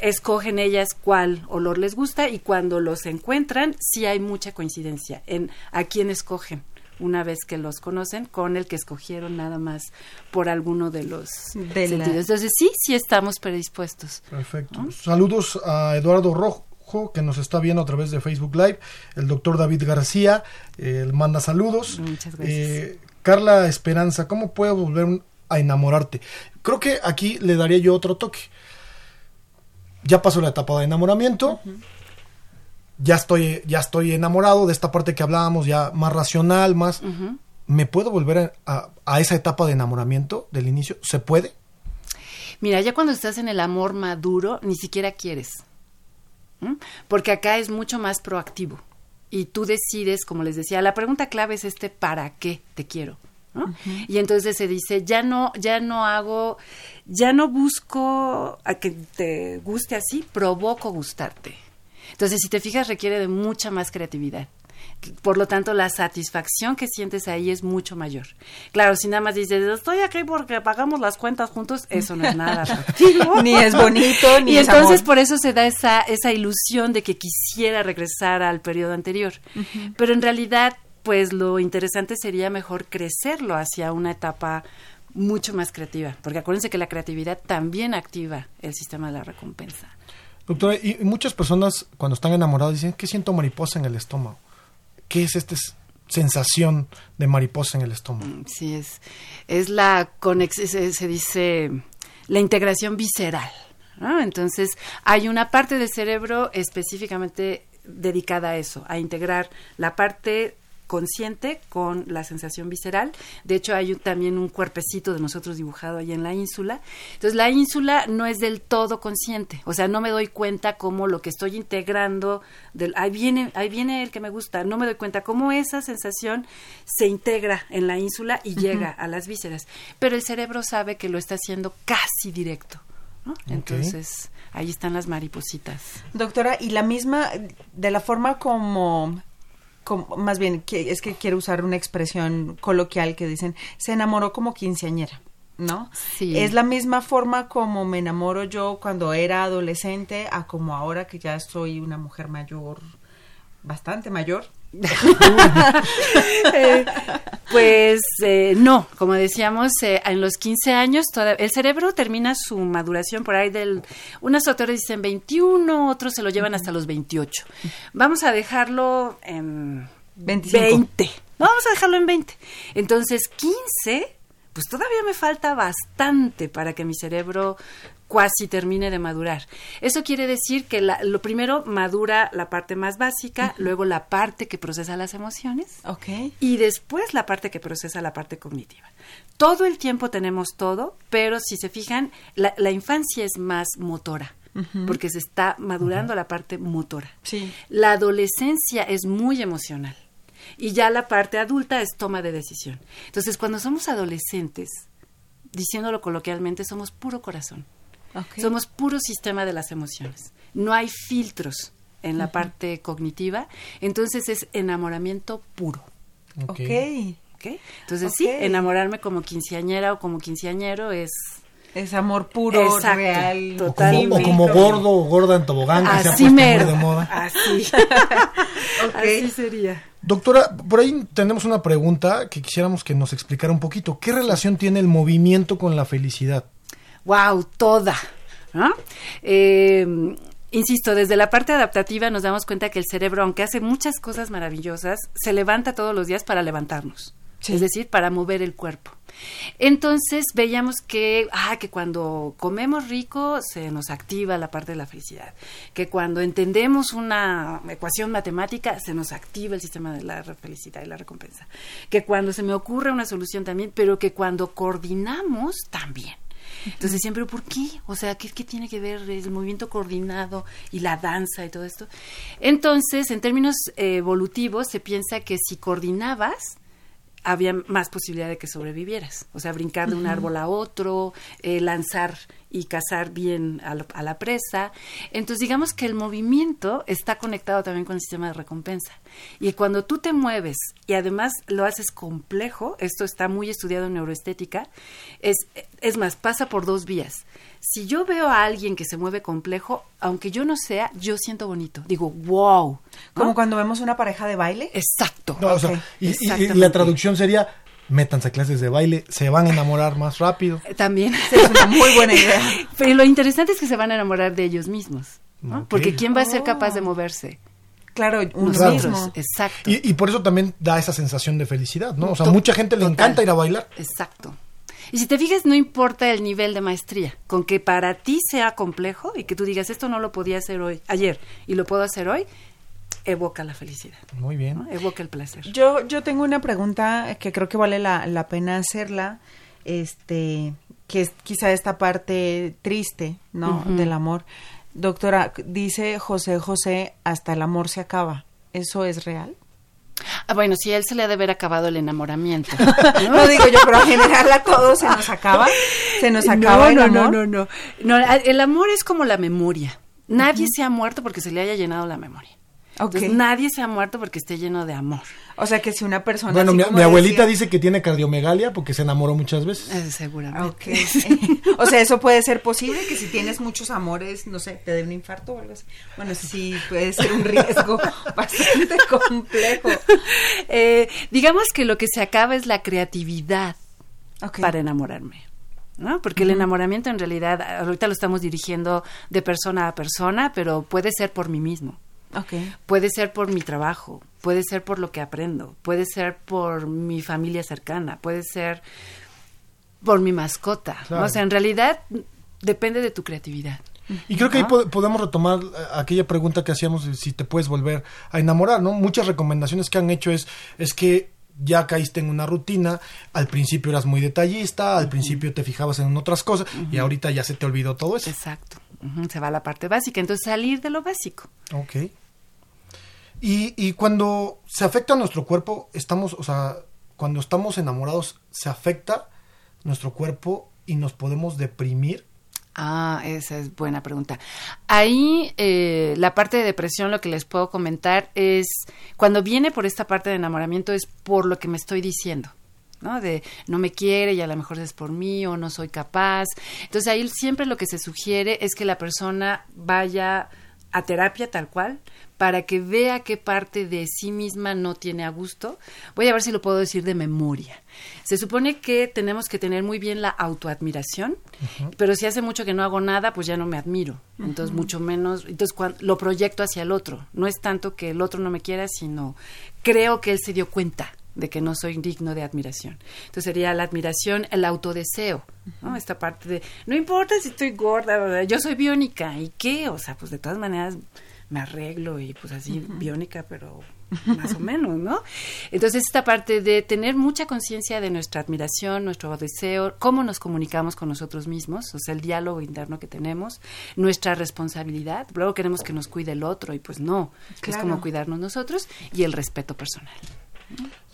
escogen ellas cuál olor les gusta y cuando los encuentran, sí hay mucha coincidencia en a quién escogen una vez que los conocen con el que escogieron nada más por alguno de los De la- sentidos. Entonces sí, sí estamos predispuestos. Perfecto. Saludos a Eduardo Rojo que nos está viendo a través de Facebook Live, el doctor David García, eh, él manda saludos. Muchas gracias. Eh, Carla Esperanza, ¿cómo puedo volver a enamorarte? Creo que aquí le daría yo otro toque. Ya pasó la etapa de enamoramiento. Ya estoy, ya estoy enamorado de esta parte que hablábamos, ya más racional, más. ¿Me puedo volver a, a- a esa etapa de enamoramiento del inicio? ¿Se puede? Mira, ya cuando estás en el amor maduro, ni siquiera quieres. ¿M? Porque acá es mucho más proactivo. Y tú decides, como les decía, la pregunta clave es este ¿para qué te quiero? ¿no? Y entonces se dice, ya no, ya no hago, ya no busco a que te guste así, provoco gustarte. Entonces, si te fijas, requiere de mucha más creatividad. Por lo tanto, la satisfacción que sientes ahí es mucho mayor. Claro, si nada más dices, estoy aquí porque pagamos las cuentas juntos, eso no es nada. Ni es bonito, ni y es entonces amor. por eso se da esa, esa ilusión de que quisiera regresar al periodo anterior. Pero en realidad, pues lo interesante sería mejor crecerlo hacia una etapa mucho más creativa, porque acuérdense que la creatividad también activa el sistema de la recompensa. Doctora, y y muchas personas cuando están enamoradas dicen que siento mariposa en el estómago. ¿Qué es esta sensación de mariposa en el estómago? Sí, es, es la conex se, se dice la integración visceral. ¿no? Entonces, hay una parte del cerebro específicamente dedicada a eso, a integrar la parte consciente con la sensación visceral. De hecho, hay un- también un cuerpecito de nosotros dibujado ahí en la ínsula. Entonces, la ínsula no es del todo consciente. O sea, no me doy cuenta cómo lo que estoy integrando, del, ahí, viene, ahí viene el que me gusta, no me doy cuenta cómo esa sensación se integra en la ínsula y llega a las vísceras. Pero el cerebro sabe que lo está haciendo casi directo. ¿no? Entonces, ahí están las maripositas. Doctora, y la misma, de la forma como, como- más bien, que, es que quiero usar una expresión coloquial que dicen, se enamoró como quinceañera, ¿no? Sí. Es la misma forma como me enamoro yo cuando era adolescente a como ahora que ya soy una mujer mayor, bastante mayor. Eh, pues eh, no, como decíamos, eh, en los 15 años toda- el cerebro termina su maduración por ahí del... Unos autores dicen 21, otros se lo llevan hasta los 28. Vamos a dejarlo en 25. 20. No, vamos a dejarlo en 20. Entonces, 15, pues todavía me falta bastante para que mi cerebro cuasi termine de madurar. Eso quiere decir que la- lo primero madura la parte más básica, luego la parte que procesa las emociones y después la parte que procesa la parte cognitiva. Todo el tiempo tenemos todo, pero si se fijan, la, la infancia es más motora, porque se está madurando la parte motora. Sí. La adolescencia es muy emocional y ya la parte adulta es toma de decisión. Entonces, cuando somos adolescentes, diciéndolo coloquialmente, somos puro corazón. Somos puro sistema de las emociones. No hay filtros en la parte cognitiva, entonces es enamoramiento puro. Ok. Entonces sí, enamorarme como quinceañera o como quinceañero es Es amor puro, Exacto, real. O total. como, o como gordo o gorda en tobogán, que se ha así puesto muy de moda. Así. Así sería. Doctora, por ahí tenemos una pregunta que quisiéramos que nos explicara un poquito. ¿Qué relación tiene el movimiento con la felicidad? Wow, toda. ¿no? Eh, insisto, desde la parte adaptativa nos damos cuenta que el cerebro, aunque hace muchas cosas maravillosas, se levanta todos los días para levantarnos. Es decir, para mover el cuerpo. Entonces veíamos que, ah, que cuando comemos rico se nos activa la parte de la felicidad, que cuando entendemos una ecuación matemática se nos activa el sistema de la felicidad y la recompensa, que cuando se me ocurre una solución también, pero que cuando coordinamos también. Entonces siempre, ¿por qué? O sea, ¿qué, qué tiene que ver el movimiento coordinado y la danza y todo esto? Entonces, en términos eh, evolutivos, se piensa que si coordinabas, había más posibilidad de que sobrevivieras. O sea, brincar de un árbol a otro, eh, lanzar y cazar bien a, lo- a la presa. Entonces, digamos que el movimiento está conectado también con el sistema de recompensa. Y cuando tú te mueves y además lo haces complejo, esto está muy estudiado en neuroestética, es, es más, pasa por dos vías. Si yo veo a alguien que se mueve complejo, aunque yo no sea, yo siento bonito. Digo, wow. ¿No? Como cuando vemos una pareja de baile. Exacto. No, o sea, Ok, y- y- y, exactamente. la traducción sería, métanse a clases de baile, se van a enamorar más rápido. Eh, También. Es una muy buena idea. Pero lo interesante es que se van a enamorar de ellos mismos. Porque ¿quién va a ser capaz Oh. de moverse? Claro, Claro. mismo. Exacto. Y, y por eso también da esa sensación de felicidad, ¿no? O sea, To- mucha gente le total. encanta ir a bailar. Exacto. Y si te fijas, no importa el nivel de maestría, con que para ti sea complejo y que tú digas, esto no lo podía hacer hoy, ayer, y lo puedo hacer hoy, evoca la felicidad, Muy bien. ¿no? evoca el placer. Yo, yo tengo una pregunta que creo que vale la, la pena hacerla. Este, que es quizá esta parte triste, ¿no? Del amor. Doctora, dice José José, hasta el amor se acaba. ¿Eso es real? Ah, bueno, sí, a él se le ha de haber acabado el enamoramiento. ¿no? digo yo, pero en general a todos se nos acaba. Se nos acaba el amor. No, no, no, no. El amor es como la memoria. Nadie se ha muerto porque se le haya llenado la memoria. Entonces, nadie se ha muerto porque esté lleno de amor. O sea que si una persona. Bueno, mi, abuelita dice que tiene cardiomegalia porque se enamoró muchas veces. Eh, seguramente. o sea, eso puede ser posible que si tienes muchos amores, no sé, te dé un infarto o algo así. Bueno, sí, puede ser un riesgo bastante complejo. Eh, digamos que lo que se acaba es la creatividad para enamorarme. ¿no? Porque el enamoramiento en realidad, ahorita lo estamos dirigiendo de persona a persona, pero puede ser por mí mismo. Puede ser por mi trabajo, puede ser por lo que aprendo, puede ser por mi familia cercana, puede ser por mi mascota. O sea, en realidad depende de tu creatividad. Y creo que ahí podemos retomar eh, aquella pregunta que hacíamos si te puedes volver a enamorar, ¿no? Muchas recomendaciones que han hecho es, es que ya caíste en una rutina, al principio eras muy detallista, al principio te fijabas en otras cosas y ahorita ya se te olvidó todo eso. Exacto, se va a la parte básica, entonces salir de lo básico. Ok. Y, y cuando se afecta a nuestro cuerpo, estamos, o sea, cuando estamos enamorados, se afecta nuestro cuerpo y nos podemos deprimir. Ah, esa es buena pregunta. Ahí eh, la parte de depresión, lo que les puedo comentar es, cuando viene por esta parte de enamoramiento es por lo que me estoy diciendo. ¿No? De no me quiere y a lo mejor es por mí o no soy capaz. Entonces ahí siempre lo que se sugiere es que la persona vaya a terapia tal cual para que vea qué parte de sí misma no tiene a gusto. Voy a ver si lo puedo decir de memoria. Se supone que tenemos que tener muy bien la autoadmiración, pero si hace mucho que no hago nada, pues ya no me admiro. Entonces, mucho menos, entonces lo proyecto hacia el otro. No es tanto que el otro no me quiera, sino creo que él se dio cuenta de que no soy digno de admiración. Entonces sería la admiración, el autodeseo, ¿no? Esta parte de, no importa si estoy gorda, yo soy biónica, ¿y qué? O sea, pues de todas maneras me arreglo y pues así biónica, pero más o menos, ¿no? Entonces esta parte de tener mucha conciencia de nuestra admiración, nuestro deseo, cómo nos comunicamos con nosotros mismos, o sea, el diálogo interno que tenemos, nuestra responsabilidad, luego queremos que nos cuide el otro y pues no, es como cuidarnos nosotros y el respeto personal.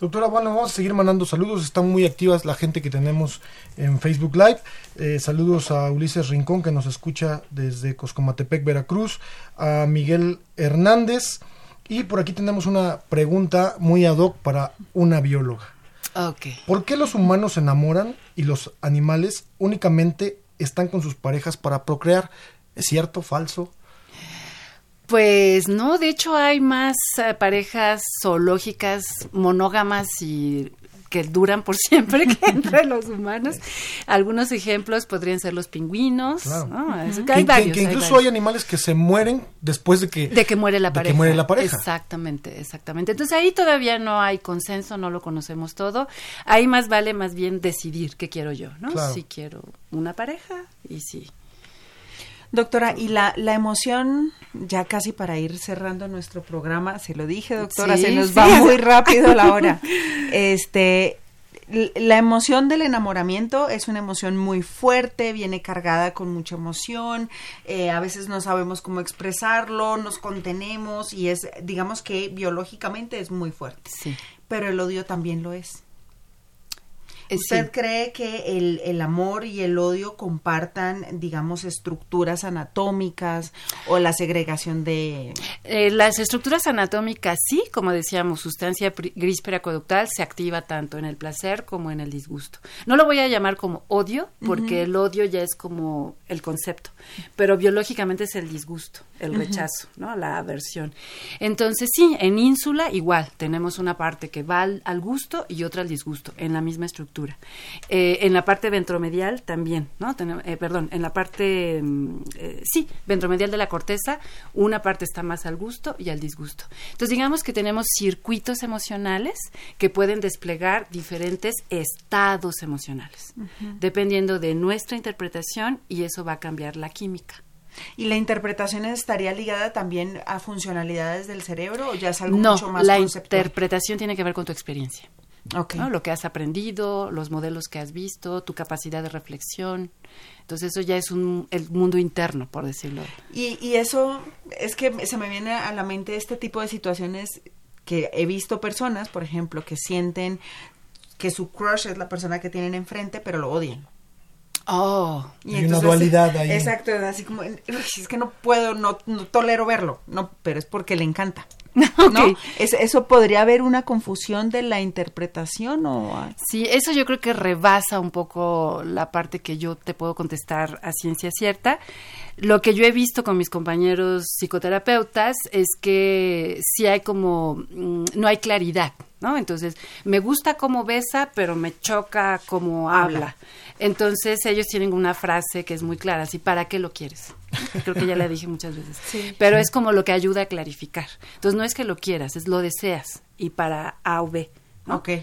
Doctora, bueno, vamos a seguir mandando saludos. Están muy activas la gente que tenemos en Facebook Live. Eh, saludos a Ulises Rincón, que nos escucha desde Coscomatepec, Veracruz. A Miguel Hernández. Y por aquí tenemos una pregunta muy ad hoc para una bióloga. Okay. ¿Por qué los humanos se enamoran y los animales únicamente están con sus parejas para procrear? ¿Es cierto? ¿Falso? Pues no, de hecho hay más eh, parejas zoológicas monógamas y que duran por siempre que entre los humanos. Algunos ejemplos podrían ser los pingüinos. que, incluso hay, animales que se mueren después de que, de que muere la pareja. Que muere la pareja. Exactamente, exactamente. Entonces ahí todavía no hay consenso, no lo conocemos todo. Ahí más vale más bien decidir qué quiero yo, ¿no? Si quiero una pareja y si Doctora, y la, la emoción, ya casi para ir cerrando nuestro programa, se lo dije, doctora, se nos va muy rápido la hora. Este, la emoción del enamoramiento es una emoción muy fuerte, viene cargada con mucha emoción, eh, a veces no sabemos cómo expresarlo, nos contenemos y es, digamos que biológicamente es muy fuerte. Sí. Pero el odio también lo es. ¿Usted cree que el, el, amor y el odio compartan, digamos, estructuras anatómicas o la segregación de... Eh, las estructuras anatómicas sí, como decíamos, sustancia gris periacueductal se activa tanto en el placer como en el disgusto. No lo voy a llamar como odio, porque el odio ya es como el concepto, pero biológicamente es el disgusto, el rechazo, ¿no? La aversión. Entonces sí, en ínsula igual, tenemos una parte que va al, al gusto y otra al disgusto, en la misma estructura. Eh, en la parte ventromedial también, ¿no? Eh, perdón, en la parte, mm, eh, sí, ventromedial de la corteza, una parte está más al gusto y al disgusto. Entonces, digamos que tenemos circuitos emocionales que pueden desplegar diferentes estados emocionales, dependiendo de nuestra interpretación y eso va a cambiar la química. ¿Y la interpretación estaría ligada también a funcionalidades del cerebro o ya es algo mucho más la interpretación tiene que ver con tu experiencia. ¿No? Lo que has aprendido, los modelos que has visto, tu capacidad de reflexión. Entonces eso ya es un, el mundo interno, por decirlo. Y, y eso es que se me viene a la mente este tipo de situaciones que he visto personas, por ejemplo, que sienten que su crush es la persona que tienen enfrente, pero lo odian. Oh, y hay una dualidad ahí. Exacto, así como, es que no puedo, no, no tolero verlo, no, pero es porque le encanta. ¿No? ¿Eso podría haber una confusión de la interpretación o...? Sí, eso yo creo que rebasa un poco la parte que yo te puedo contestar a ciencia cierta. Lo que yo he visto con mis compañeros psicoterapeutas es que sí hay como... Mm, no hay claridad, ¿no? Entonces, me gusta cómo besa, pero me choca cómo habla. Entonces, ellos tienen una frase que es muy clara, así, ¿para qué lo quieres? Creo que ya la dije muchas veces. pero es como lo que ayuda a clarificar. Entonces, no es que lo quieras, es lo deseas. Y para A o B,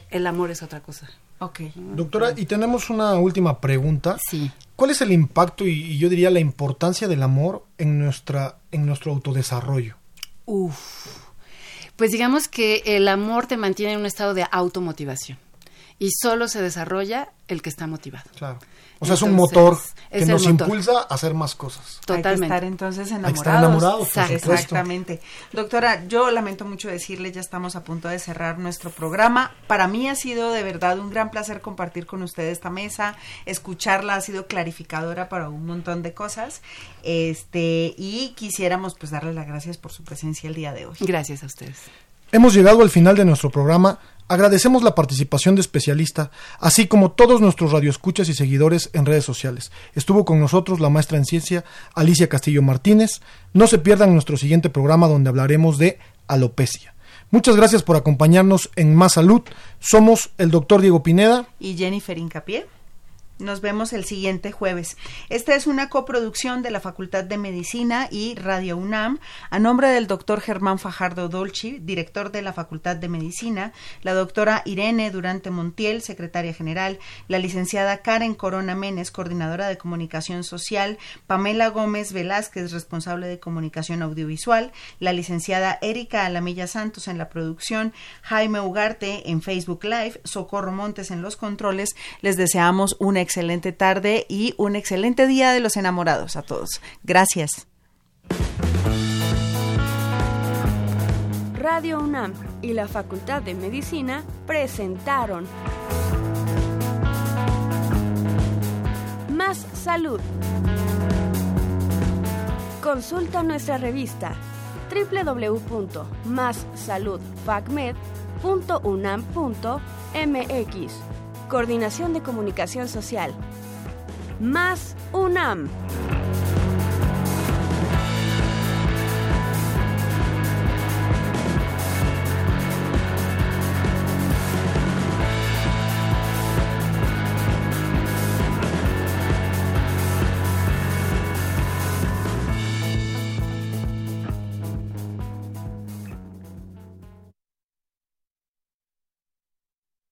El amor es otra cosa. Okay. Doctora, y tenemos una última pregunta. Sí. ¿Cuál es el impacto y, y, yo diría la importancia del amor en nuestra en nuestro autodesarrollo? Uf. Pues digamos que el amor te mantiene en un estado de automotivación y solo se desarrolla el que está motivado. Claro. O sea, es un motor que nos impulsa a hacer más cosas. Totalmente. Hay que estar entonces enamorados. estar enamorados, Exactamente. Doctora, yo lamento mucho decirle, ya estamos a punto de cerrar nuestro programa. Para mí ha sido de verdad un gran placer compartir con usted esta mesa, escucharla ha sido clarificadora para un montón de cosas. Este, y quisiéramos pues darle las gracias por su presencia el día de hoy. Gracias a ustedes. Hemos llegado al final de nuestro programa. Agradecemos la participación de especialista, así como todos nuestros radioescuchas y seguidores en redes sociales. Estuvo con nosotros la maestra en ciencia Alicia Castillo Martínez. No se pierdan nuestro siguiente programa donde hablaremos de alopecia. Muchas gracias por acompañarnos en Más Salud. Somos el doctor Diego Pineda y Jennifer Incapié. Nos vemos el siguiente jueves. Esta es una coproducción de la Facultad de Medicina y Radio UNAM a nombre del doctor Germán Fajardo Dolci, director de la Facultad de Medicina, la doctora Irene Durante Montiel, secretaria general, la licenciada Karen Corona Menes, coordinadora de comunicación social, Pamela Gómez Velázquez, responsable de comunicación audiovisual, la licenciada Erika Alamilla Santos en la producción, Jaime Ugarte en Facebook Live, Socorro Montes en los controles. Les deseamos una excelente tarde y un excelente día de los enamorados a todos. Gracias. Radio UNAM y la Facultad de Medicina presentaron Más Salud. Consulta nuestra revista www.massaludfacmed.unam.mx Coordinación de Comunicación Social. Más UNAM.